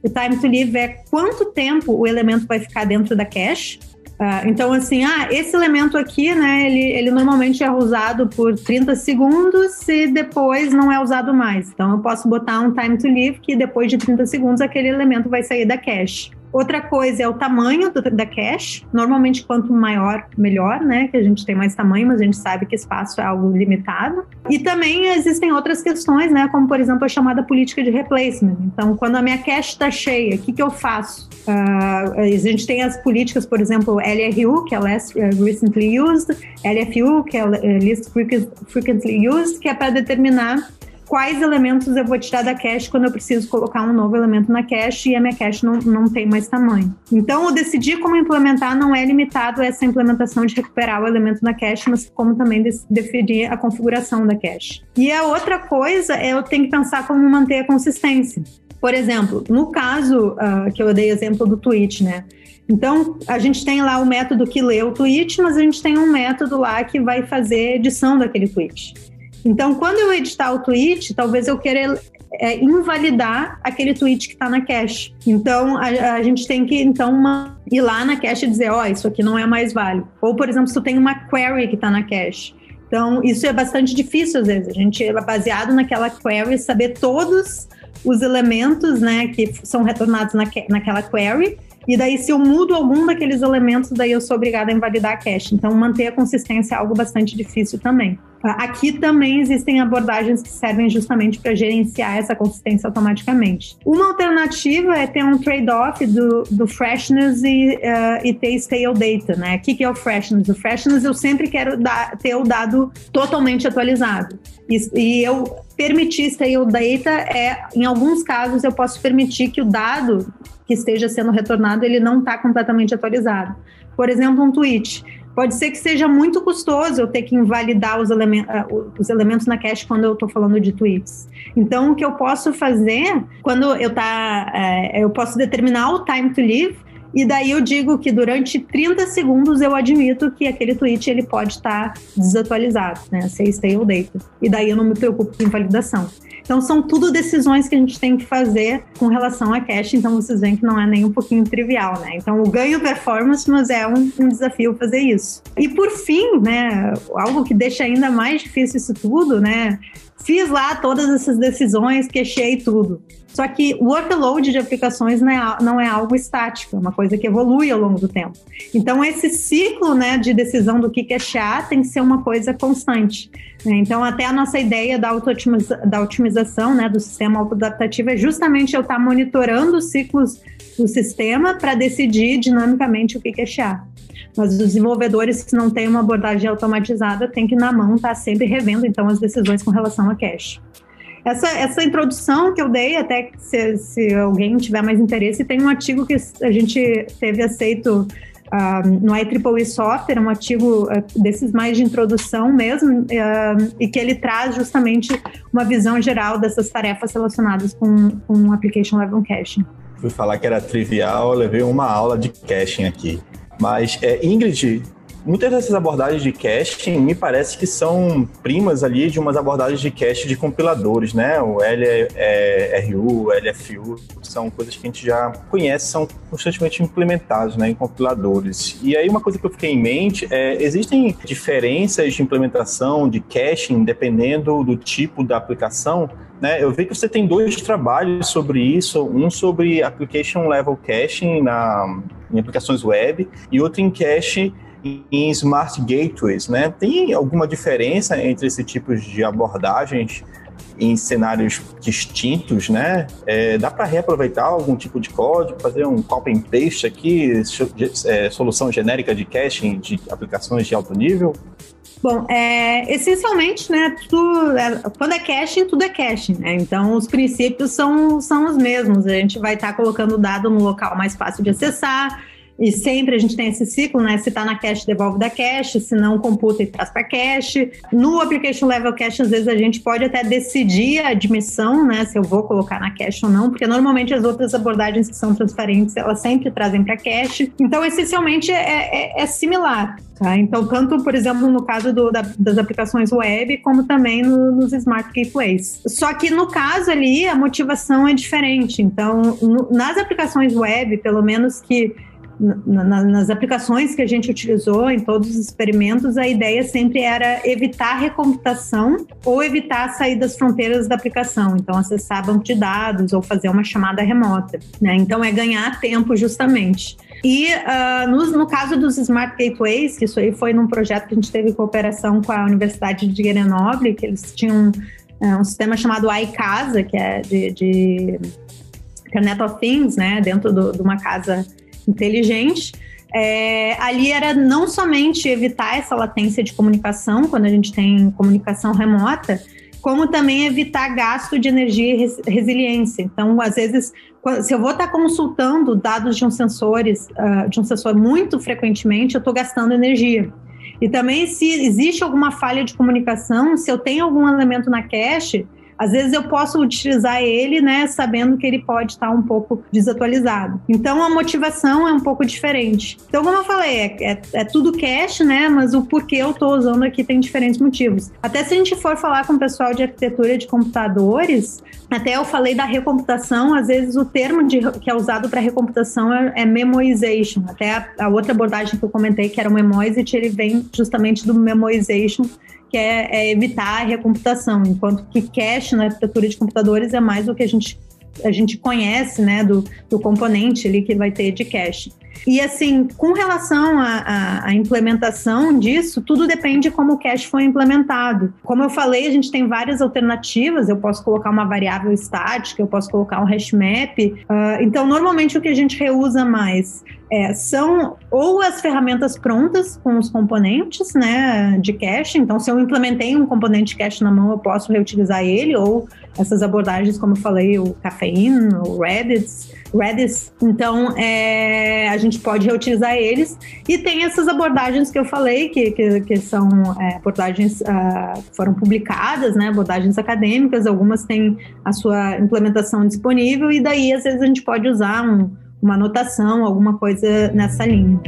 O time to live é quanto tempo o elemento vai ficar dentro da cache. Uh, então, assim, ah, esse elemento aqui, né, ele, ele normalmente é usado por 30 segundos e depois não é usado mais. Então, eu posso botar um time to live que depois de 30 segundos aquele elemento vai sair da cache. Outra coisa é o tamanho do, da cache. Normalmente, quanto maior, melhor, né? Que a gente tem mais tamanho, mas a gente sabe que espaço é algo limitado. E também existem outras questões, né? Como, por exemplo, a chamada política de replacement. Então, quando a minha cache está cheia, o que, que eu faço? Uh, a gente tem as políticas, por exemplo, LRU, que é Less Recently Used, LFU, que é Least Frequently Used, que é para determinar quais elementos eu vou tirar da cache quando eu preciso colocar um novo elemento na cache e a minha cache não, não tem mais tamanho. Então, o decidir como implementar não é limitado a essa implementação de recuperar o elemento na cache, mas como também definir a configuração da cache. E a outra coisa é eu tenho que pensar como manter a consistência. Por exemplo, no caso uh, que eu dei exemplo do tweet, né? Então, a gente tem lá o método que lê o tweet, mas a gente tem um método lá que vai fazer edição daquele tweet. Então, quando eu editar o tweet, talvez eu queira é, invalidar aquele tweet que está na cache. Então, a, a, gente tem que então uma, ir lá na cache e dizer, ó, oh, isso aqui não é mais válido. Ou, por exemplo, se tu tem uma query que está na cache. Então, isso é bastante difícil às vezes. A gente é baseado naquela query, saber todos os elementos, né, que são retornados na, naquela query e daí, se eu mudo algum daqueles elementos, daí eu sou obrigada a invalidar a cache. Então, manter a consistência é algo bastante difícil também. Aqui também existem abordagens que servem justamente para gerenciar essa consistência automaticamente. Uma alternativa é ter um trade-off do, do, freshness e, uh, e, ter stale data, né? O que, que é o freshness? O freshness eu sempre quero dar, ter o dado totalmente atualizado. E, e eu permitir stale data é, em alguns casos, eu posso permitir que o dado que esteja sendo retornado, ele não está completamente atualizado. Por exemplo, um tweet. Pode ser que seja muito custoso eu ter que invalidar os, ah, os elementos na cache quando eu estou falando de tweets. Então, o que eu posso fazer, quando eu tá, é, eu posso determinar o time to live, e daí eu digo que durante 30 segundos eu admito que aquele tweet ele pode estar tá desatualizado, né? Say stale data. E daí eu não me preocupo com invalidação. Então, são tudo decisões que a gente tem que fazer com relação a cache. Então, vocês veem que não é nem um pouquinho trivial, né? Então, o ganho performance, mas é um, um desafio fazer isso. E, por fim, né, algo que deixa ainda mais difícil isso tudo, né? Fiz lá todas essas decisões, queixei tudo. Só que o workload de aplicações não é, não é algo estático, é uma coisa que evolui ao longo do tempo. Então, esse ciclo né, de decisão do que cachear tem que ser uma coisa constante. Né? Então, até a nossa ideia da, auto da otimização né, do sistema autoadaptativo é justamente eu estar monitorando os ciclos do sistema para decidir dinamicamente o que cachear. Mas os desenvolvedores que não têm uma abordagem automatizada têm que, na mão, estar tá sempre revendo então as decisões com relação a cache. Essa, essa introdução que eu dei, até se, se alguém tiver mais interesse, tem um artigo que a gente teve aceito uh, no IEEE Software, um artigo uh, desses mais de introdução mesmo, uh, e que ele traz justamente uma visão geral dessas tarefas relacionadas com, com Application Level Caching. Fui falar que era trivial, levei uma aula de caching aqui. Mas, é, Ingrid, muitas dessas abordagens de caching me parece que são primas ali de umas abordagens de cache de compiladores, né? O LRU, o LFU, são coisas que a gente já conhece, são constantemente implementados né, em compiladores. E aí uma coisa que eu fiquei em mente é, existem diferenças de implementação de caching dependendo do tipo da aplicação? Né, eu vi que você tem dois trabalhos sobre isso, um sobre application level caching na, em aplicações web e outro em cache em smart gateways, né? Tem alguma diferença entre esse tipo de abordagens em cenários distintos, né? É, dá para reaproveitar algum tipo de código, fazer um copy and paste aqui, é, solução genérica de caching de aplicações de alto nível? Bom, é, essencialmente, né, tudo, é, quando é caching, tudo é caching, né? Então, os princípios são, são os mesmos. A gente vai estar tá colocando o dado no local mais fácil de acessar, e sempre a gente tem esse ciclo, né? Se está na cache, devolve da cache, se não, computa e traz para cache. No application level cache, às vezes a gente pode até decidir a admissão, né? Se eu vou colocar na cache ou não, porque normalmente as outras abordagens que são transparentes, elas sempre trazem para cache. Então, essencialmente, é, é, é similar. Tá? Então, tanto, por exemplo, no caso do, da, das aplicações web, como também no, nos smart gateways. Só que no caso ali, a motivação é diferente. Então, no, nas aplicações web, pelo menos que na, nas aplicações que a gente utilizou, em todos os experimentos, a ideia sempre era evitar recomputação ou evitar sair das fronteiras da aplicação. Então, acessar banco de dados ou fazer uma chamada remota. Né? Então, é ganhar tempo justamente. E uh, no, no, caso dos Smart Gateways, que isso aí foi num projeto que a gente teve cooperação com a Universidade de Grenoble, que eles tinham uh, um sistema chamado iCasa, que é de, de Internet of Things, né, dentro de uma casa inteligente. É, ali era não somente evitar essa latência de comunicação, quando a gente tem comunicação remota, como também evitar gasto de energia e resiliência. Então, às vezes, se eu vou estar consultando dados de um sensores, uh, de um sensor muito frequentemente, eu estou gastando energia. E também, se existe alguma falha de comunicação, se eu tenho algum elemento na cache, às vezes eu posso utilizar ele, né, sabendo que ele pode estar um pouco desatualizado. Então a motivação é um pouco diferente. Então, como eu falei, é, é, é tudo cache, né, mas o porquê eu estou usando aqui tem diferentes motivos. Até se a gente for falar com o pessoal de arquitetura de computadores, até eu falei da recomputação, às vezes o termo de, que é usado para recomputação é, é, memoization. Até a, a, outra abordagem que eu comentei, que era o memoization, ele vem justamente do memoization, que é, é, evitar a recomputação, enquanto que cache na arquitetura de computadores é mais o que a gente, a gente conhece, né, do, do componente ali que vai ter de cache. E assim, com relação à implementação disso, tudo depende de como o cache foi implementado. Como eu falei, a gente tem várias alternativas. Eu posso colocar uma variável estática, eu posso colocar um hash map. Uh, então, normalmente o que a gente reusa mais é, são ou as ferramentas prontas com os componentes né, de cache. Então, se eu implementei um componente cache na mão, eu posso reutilizar ele, ou essas abordagens, como eu falei, o Caffeine, o Redis. Redis. Então, é, a gente pode reutilizar eles. E tem essas abordagens que eu falei, que, que, que são é, abordagens uh, foram publicadas, né, abordagens acadêmicas, algumas têm a sua implementação disponível, e daí, às vezes, a gente pode usar um, uma anotação, alguma coisa nessa linha.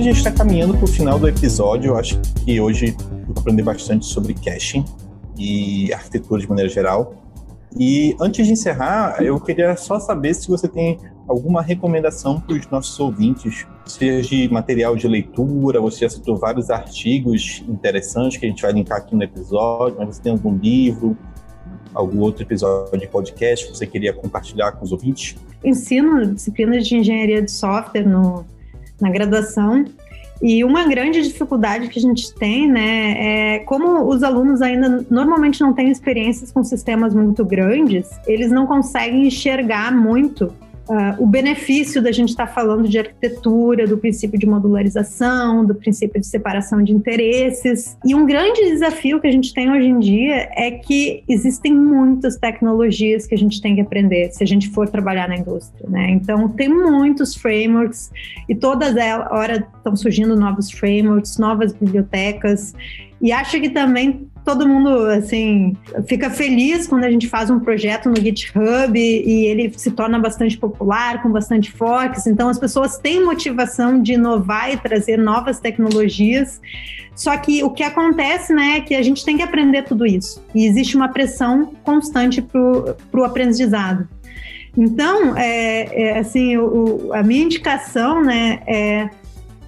A gente está caminhando para o final do episódio, eu acho que hoje eu aprendi bastante sobre caching e arquitetura de maneira geral. E antes de encerrar, eu queria só saber se você tem alguma recomendação para os nossos ouvintes, seja de material de leitura, você já citou vários artigos interessantes que a gente vai linkar aqui no episódio, mas você tem algum livro, algum outro episódio de podcast que você queria compartilhar com os ouvintes? Ensino disciplinas de engenharia de software no, na graduação. E uma grande dificuldade que a gente tem, né, é como os alunos ainda normalmente não têm experiências com sistemas muito grandes, eles não conseguem enxergar muito Uh, o benefício da gente estar tá falando de arquitetura, do princípio de modularização, do princípio de separação de interesses. E um grande desafio que a gente tem hoje em dia é que existem muitas tecnologias que a gente tem que aprender se a gente for trabalhar na indústria. Né? Então, tem muitos frameworks e todas elas, hora estão surgindo novos frameworks, novas bibliotecas. E acho que também todo mundo assim fica feliz quando a gente faz um projeto no GitHub e, ele se torna bastante popular, com bastante foques. Então as pessoas têm motivação de inovar e trazer novas tecnologias. Só que o que acontece, né, é que a gente tem que aprender tudo isso. E existe uma pressão constante para o aprendizado. Então, é, é assim, o, a minha indicação, né, é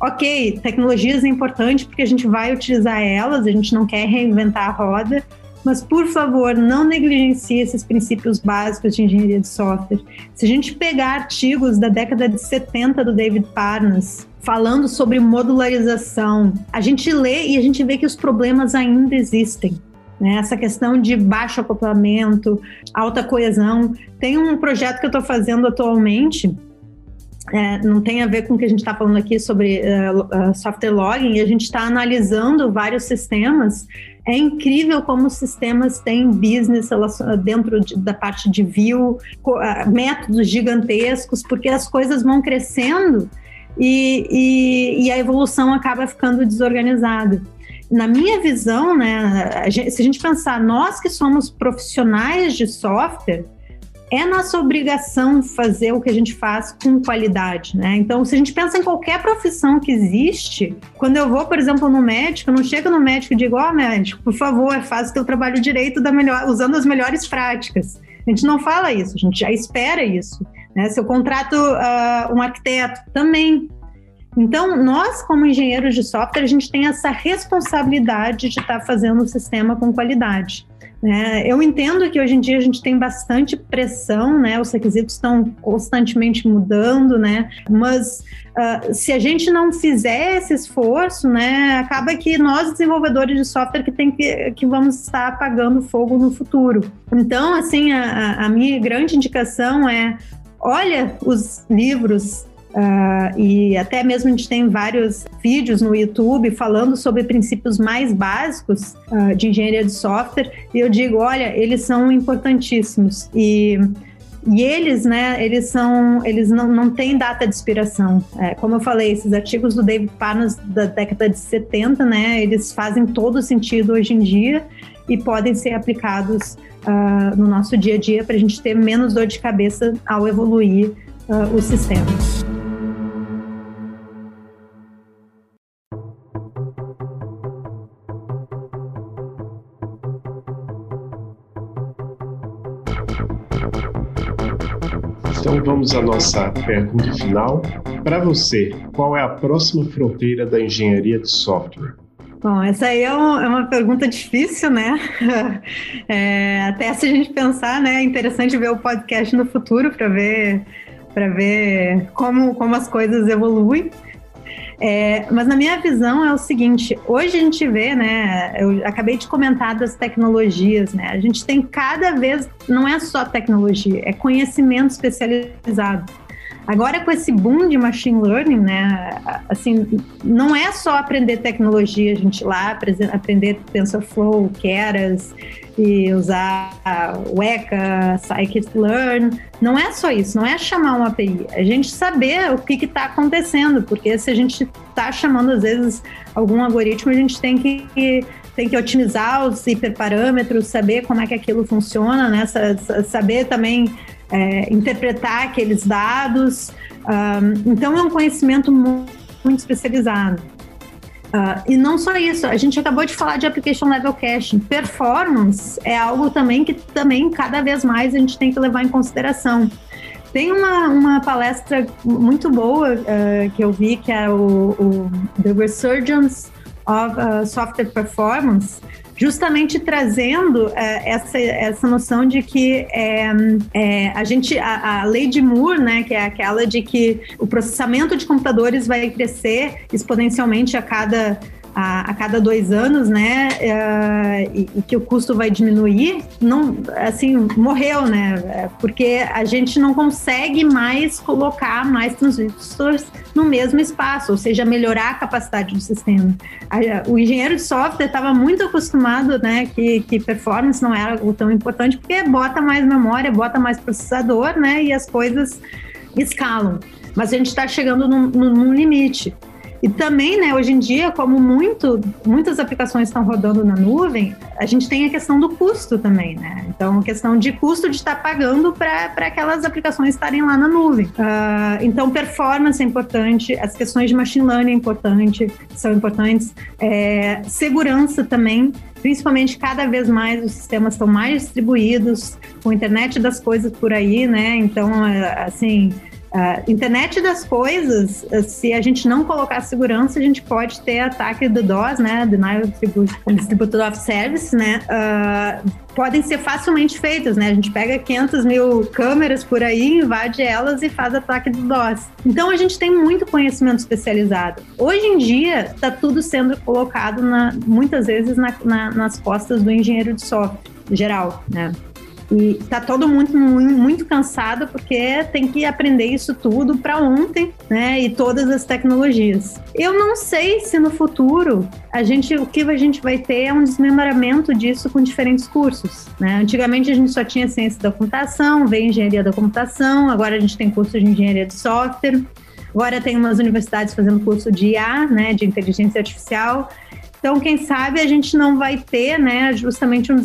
ok, tecnologias é importante porque a gente vai utilizar elas, a gente não quer reinventar a roda, mas por favor, não negligencie esses princípios básicos de engenharia de software. Se a gente pegar artigos da década de 70 do David Parnas, falando sobre modularização, a gente lê e a gente vê que os problemas ainda existem. Né? Essa questão de baixo acoplamento, alta coesão. Tem um projeto que eu estou fazendo atualmente é, não tem a ver com o que a gente está falando aqui sobre uh, software logging, a gente está analisando vários sistemas. É incrível como os sistemas têm business dentro de, da parte de view, uh, métodos gigantescos, porque as coisas vão crescendo e, e, e a evolução acaba ficando desorganizada na minha visão, né, a gente, se a gente pensar, nós que somos profissionais de software, é nossa obrigação fazer o que a gente faz com qualidade, né? Então, se a gente pensa em qualquer profissão que existe, quando eu vou, por exemplo, no médico, eu não chego no médico e digo, ó, oh, médico, por favor, faz o teu trabalho direito da melhor, usando as melhores práticas. A gente não fala isso, a gente já espera isso. Né? Se eu contrato uh, um arquiteto, também. Então, nós, como engenheiros de software, a gente tem essa responsabilidade de estar tá fazendo o sistema com qualidade. Né? Eu entendo que hoje em dia a gente tem bastante pressão, né? Os requisitos estão constantemente mudando, né? Mas uh, se a gente não fizer esse esforço, né, acaba que nós desenvolvedores de software que tem que, que vamos estar apagando fogo no futuro. Então, assim, a, a minha grande indicação é olha os livros Uh, e até mesmo a gente tem vários vídeos no YouTube falando sobre princípios mais básicos uh, de engenharia de software. E eu digo, olha, eles são importantíssimos. E, e eles, né, eles são, eles não, não têm data de expiração. É, como eu falei, esses artigos do David Parnas da década de 70, né, eles fazem todo sentido hoje em dia e podem ser aplicados uh, no nosso dia a dia para a gente ter menos dor de cabeça ao evoluir os sistemas. Então vamos à nossa pergunta final. Para você, qual é a próxima fronteira da engenharia de software? Bom, essa aí é, um, é uma pergunta difícil, né? É, até se a gente pensar, né, é interessante ver o podcast no futuro para ver para ver como, como as coisas evoluem. É, mas na minha visão é o seguinte: hoje a gente vê, né? Eu acabei de comentar das tecnologias, né? A gente tem cada vez, não é só tecnologia, é conhecimento especializado. Agora, com esse boom de machine learning, né, assim, não é só aprender tecnologia, a gente lá aprender TensorFlow, Keras, e usar o ECA, Scikit-learn. Não é só isso, não é chamar uma API, é a gente saber o que está acontecendo, porque se a gente está chamando, às vezes, algum algoritmo, a gente tem que tem que otimizar os hiperparâmetros, saber como é que aquilo funciona, né? saber também é, interpretar aqueles dados. Um, então, é um conhecimento muito especializado. Uh, e não só isso, a gente acabou de falar de application level caching. Performance é algo também que também cada vez mais a gente tem que levar em consideração. Tem uma, uma palestra muito boa uh, que eu vi, que é o, o The Resurgence of uh, Software Performance, justamente trazendo é, essa, essa noção de que é, é, a gente a, a, lei de Moore, né, que é aquela de que o processamento de computadores vai crescer exponencialmente a cada a, a cada dois anos, né, uh, e, e, que o custo vai diminuir, não, assim, morreu, né, porque a gente não consegue mais colocar mais transistores no mesmo espaço, ou seja, melhorar a capacidade do sistema. O engenheiro de software estava muito acostumado, né, que, que performance não era tão importante, porque bota mais memória, bota mais processador, né, e as coisas escalam. Mas a gente está chegando num, num limite. E também, né, hoje em dia, como muito, muitas aplicações estão rodando na nuvem, a gente tem a questão do custo também, né? Então, a questão de custo de estar pagando para aquelas aplicações estarem lá na nuvem. Uh, então, performance é importante, as questões de machine learning é importante, são importantes, é, segurança também principalmente cada vez mais os sistemas estão mais distribuídos, com a internet das coisas por aí, né? Então, é, assim, Uh, internet das coisas, se a gente não colocar segurança, a gente pode ter ataque do DOS, né, Denial Distributed of Service, né, uh, podem ser facilmente feitos, né, a gente pega 500 mil câmeras por aí, invade elas e faz ataque do DOS. Então a gente tem muito conhecimento especializado. Hoje em dia, está tudo sendo colocado, na, muitas vezes, na, na, nas costas do engenheiro de software geral, né. E tá todo mundo muito, cansado porque tem que aprender isso tudo para ontem, né? E todas as tecnologias. Eu não sei se no futuro a gente, o que a gente vai ter é um desmembramento disso com diferentes cursos, né? Antigamente a gente só tinha ciência da computação, veio engenharia da computação, agora a gente tem curso de engenharia de software. Agora tem umas universidades fazendo curso de IA, né, de inteligência artificial. Então, quem sabe a gente não vai ter, né, justamente um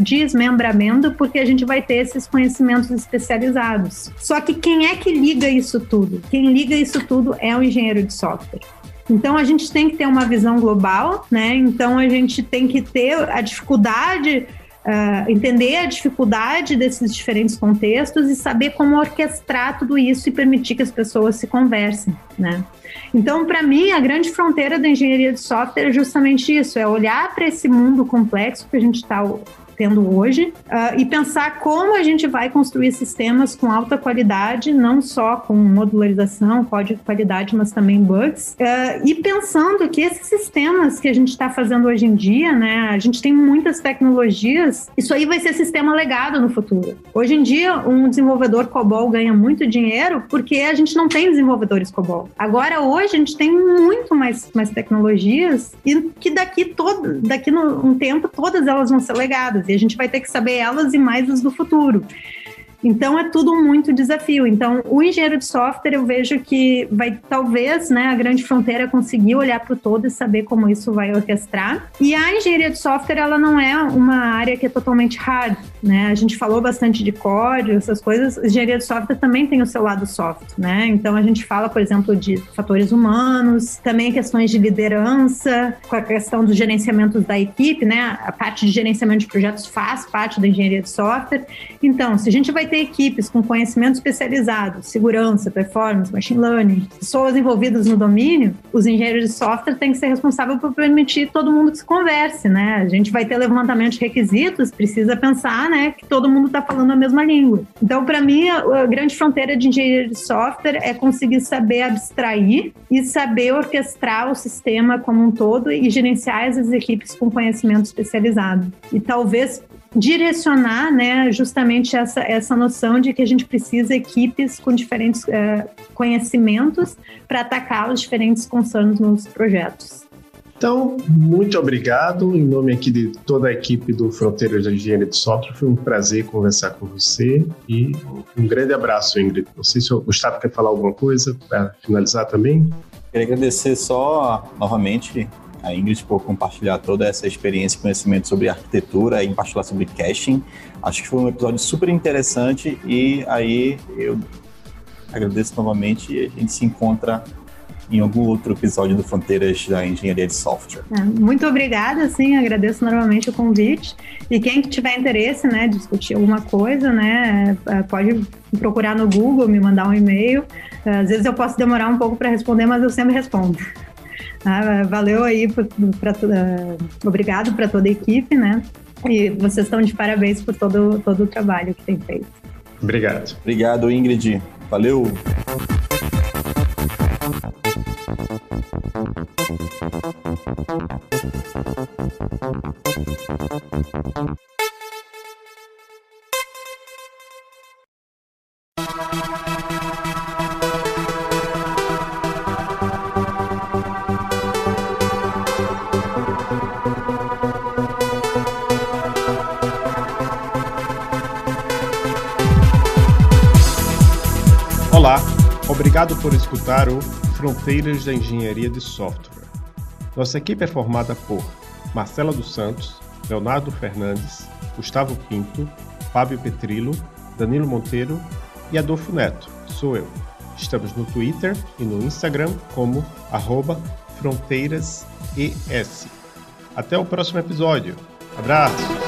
desmembramento, porque a gente vai ter esses conhecimentos especializados. Só que quem é que liga isso tudo? Quem liga isso tudo é o engenheiro de software. Então a gente tem que ter uma visão global, né? Então a gente tem que ter a dificuldade Uh, entender a dificuldade desses diferentes contextos e saber como orquestrar tudo isso e permitir que as pessoas se conversem, né? Então, para mim, a grande fronteira da engenharia de software é justamente isso: é olhar para esse mundo complexo que a gente está tendo hoje uh, e pensar como a gente vai construir sistemas com alta qualidade, não só com modularização, código de qualidade, mas também bugs. Uh, e pensando que esses sistemas que a gente está fazendo hoje em dia, né, a gente tem muitas tecnologias, isso aí vai ser sistema legado no futuro. Hoje em dia, um desenvolvedor COBOL ganha muito dinheiro porque a gente não tem desenvolvedores COBOL. Agora, hoje, a gente tem muito mais, mais tecnologias e que daqui todo, daqui no, um tempo todas elas vão ser legadas e a gente vai ter que saber elas e mais as do futuro. Então é tudo muito desafio. Então o engenheiro de software eu vejo que vai talvez, né, a grande fronteira é conseguir olhar para o todo e saber como isso vai orquestrar. E a engenharia de software ela não é uma área que é totalmente hard, né? A gente falou bastante de código, essas coisas. A engenharia de software também tem o seu lado soft, né? Então a gente fala, por exemplo, de fatores humanos, também questões de liderança, com a questão dos gerenciamentos da equipe, né? A parte de gerenciamento de projetos faz parte da engenharia de software. Então, se a gente vai ter equipes com conhecimento especializado, segurança, performance, machine learning, pessoas envolvidas no domínio, os engenheiros de software têm que ser responsáveis por permitir todo mundo que se converse, né? A gente vai ter levantamento de requisitos, precisa pensar, né, que todo mundo está falando a mesma língua. Então, para mim, a, grande fronteira de engenharia de software é conseguir saber abstrair e saber orquestrar o sistema como um todo e gerenciar essas equipes com conhecimento especializado. E talvez direcionar né, justamente essa, essa noção de que a gente precisa equipes com diferentes é, conhecimentos para atacar os diferentes concernos nos projetos. Então, muito obrigado. Em nome aqui de toda a equipe do Fronteiras da Engenharia de Software, foi um prazer conversar com você e um grande abraço, Ingrid. Não sei se o Gustavo quer falar alguma coisa para finalizar também. Queria agradecer só novamente a Ingrid por compartilhar toda essa experiência e conhecimento sobre arquitetura e compartilhar sobre caching. Acho que foi um episódio super interessante e aí eu agradeço novamente e a gente se encontra em algum outro episódio do Fronteiras da Engenharia de Software. É, muito obrigada, sim, agradeço normalmente o convite. E quem tiver interesse, né, discutir alguma coisa, né, é, pode procurar no Google, me mandar um e-mail. Às vezes eu posso demorar um pouco para responder, mas eu sempre respondo. Ah, valeu aí, pra, pra, uh, obrigado para toda a equipe, né? E vocês estão de parabéns por todo, todo o trabalho que tem feito. Obrigado. Obrigado, Ingrid. Valeu. Olá, obrigado por escutar o Fronteiras da Engenharia de Software. Nossa equipe é formada por Marcela dos Santos, Leonardo Fernandes, Gustavo Pinto, Fábio Petrilo, Danilo Monteiro e Adolfo Neto, sou eu. Estamos no Twitter e no Instagram como fronteirasES. Até o próximo episódio. Abraços!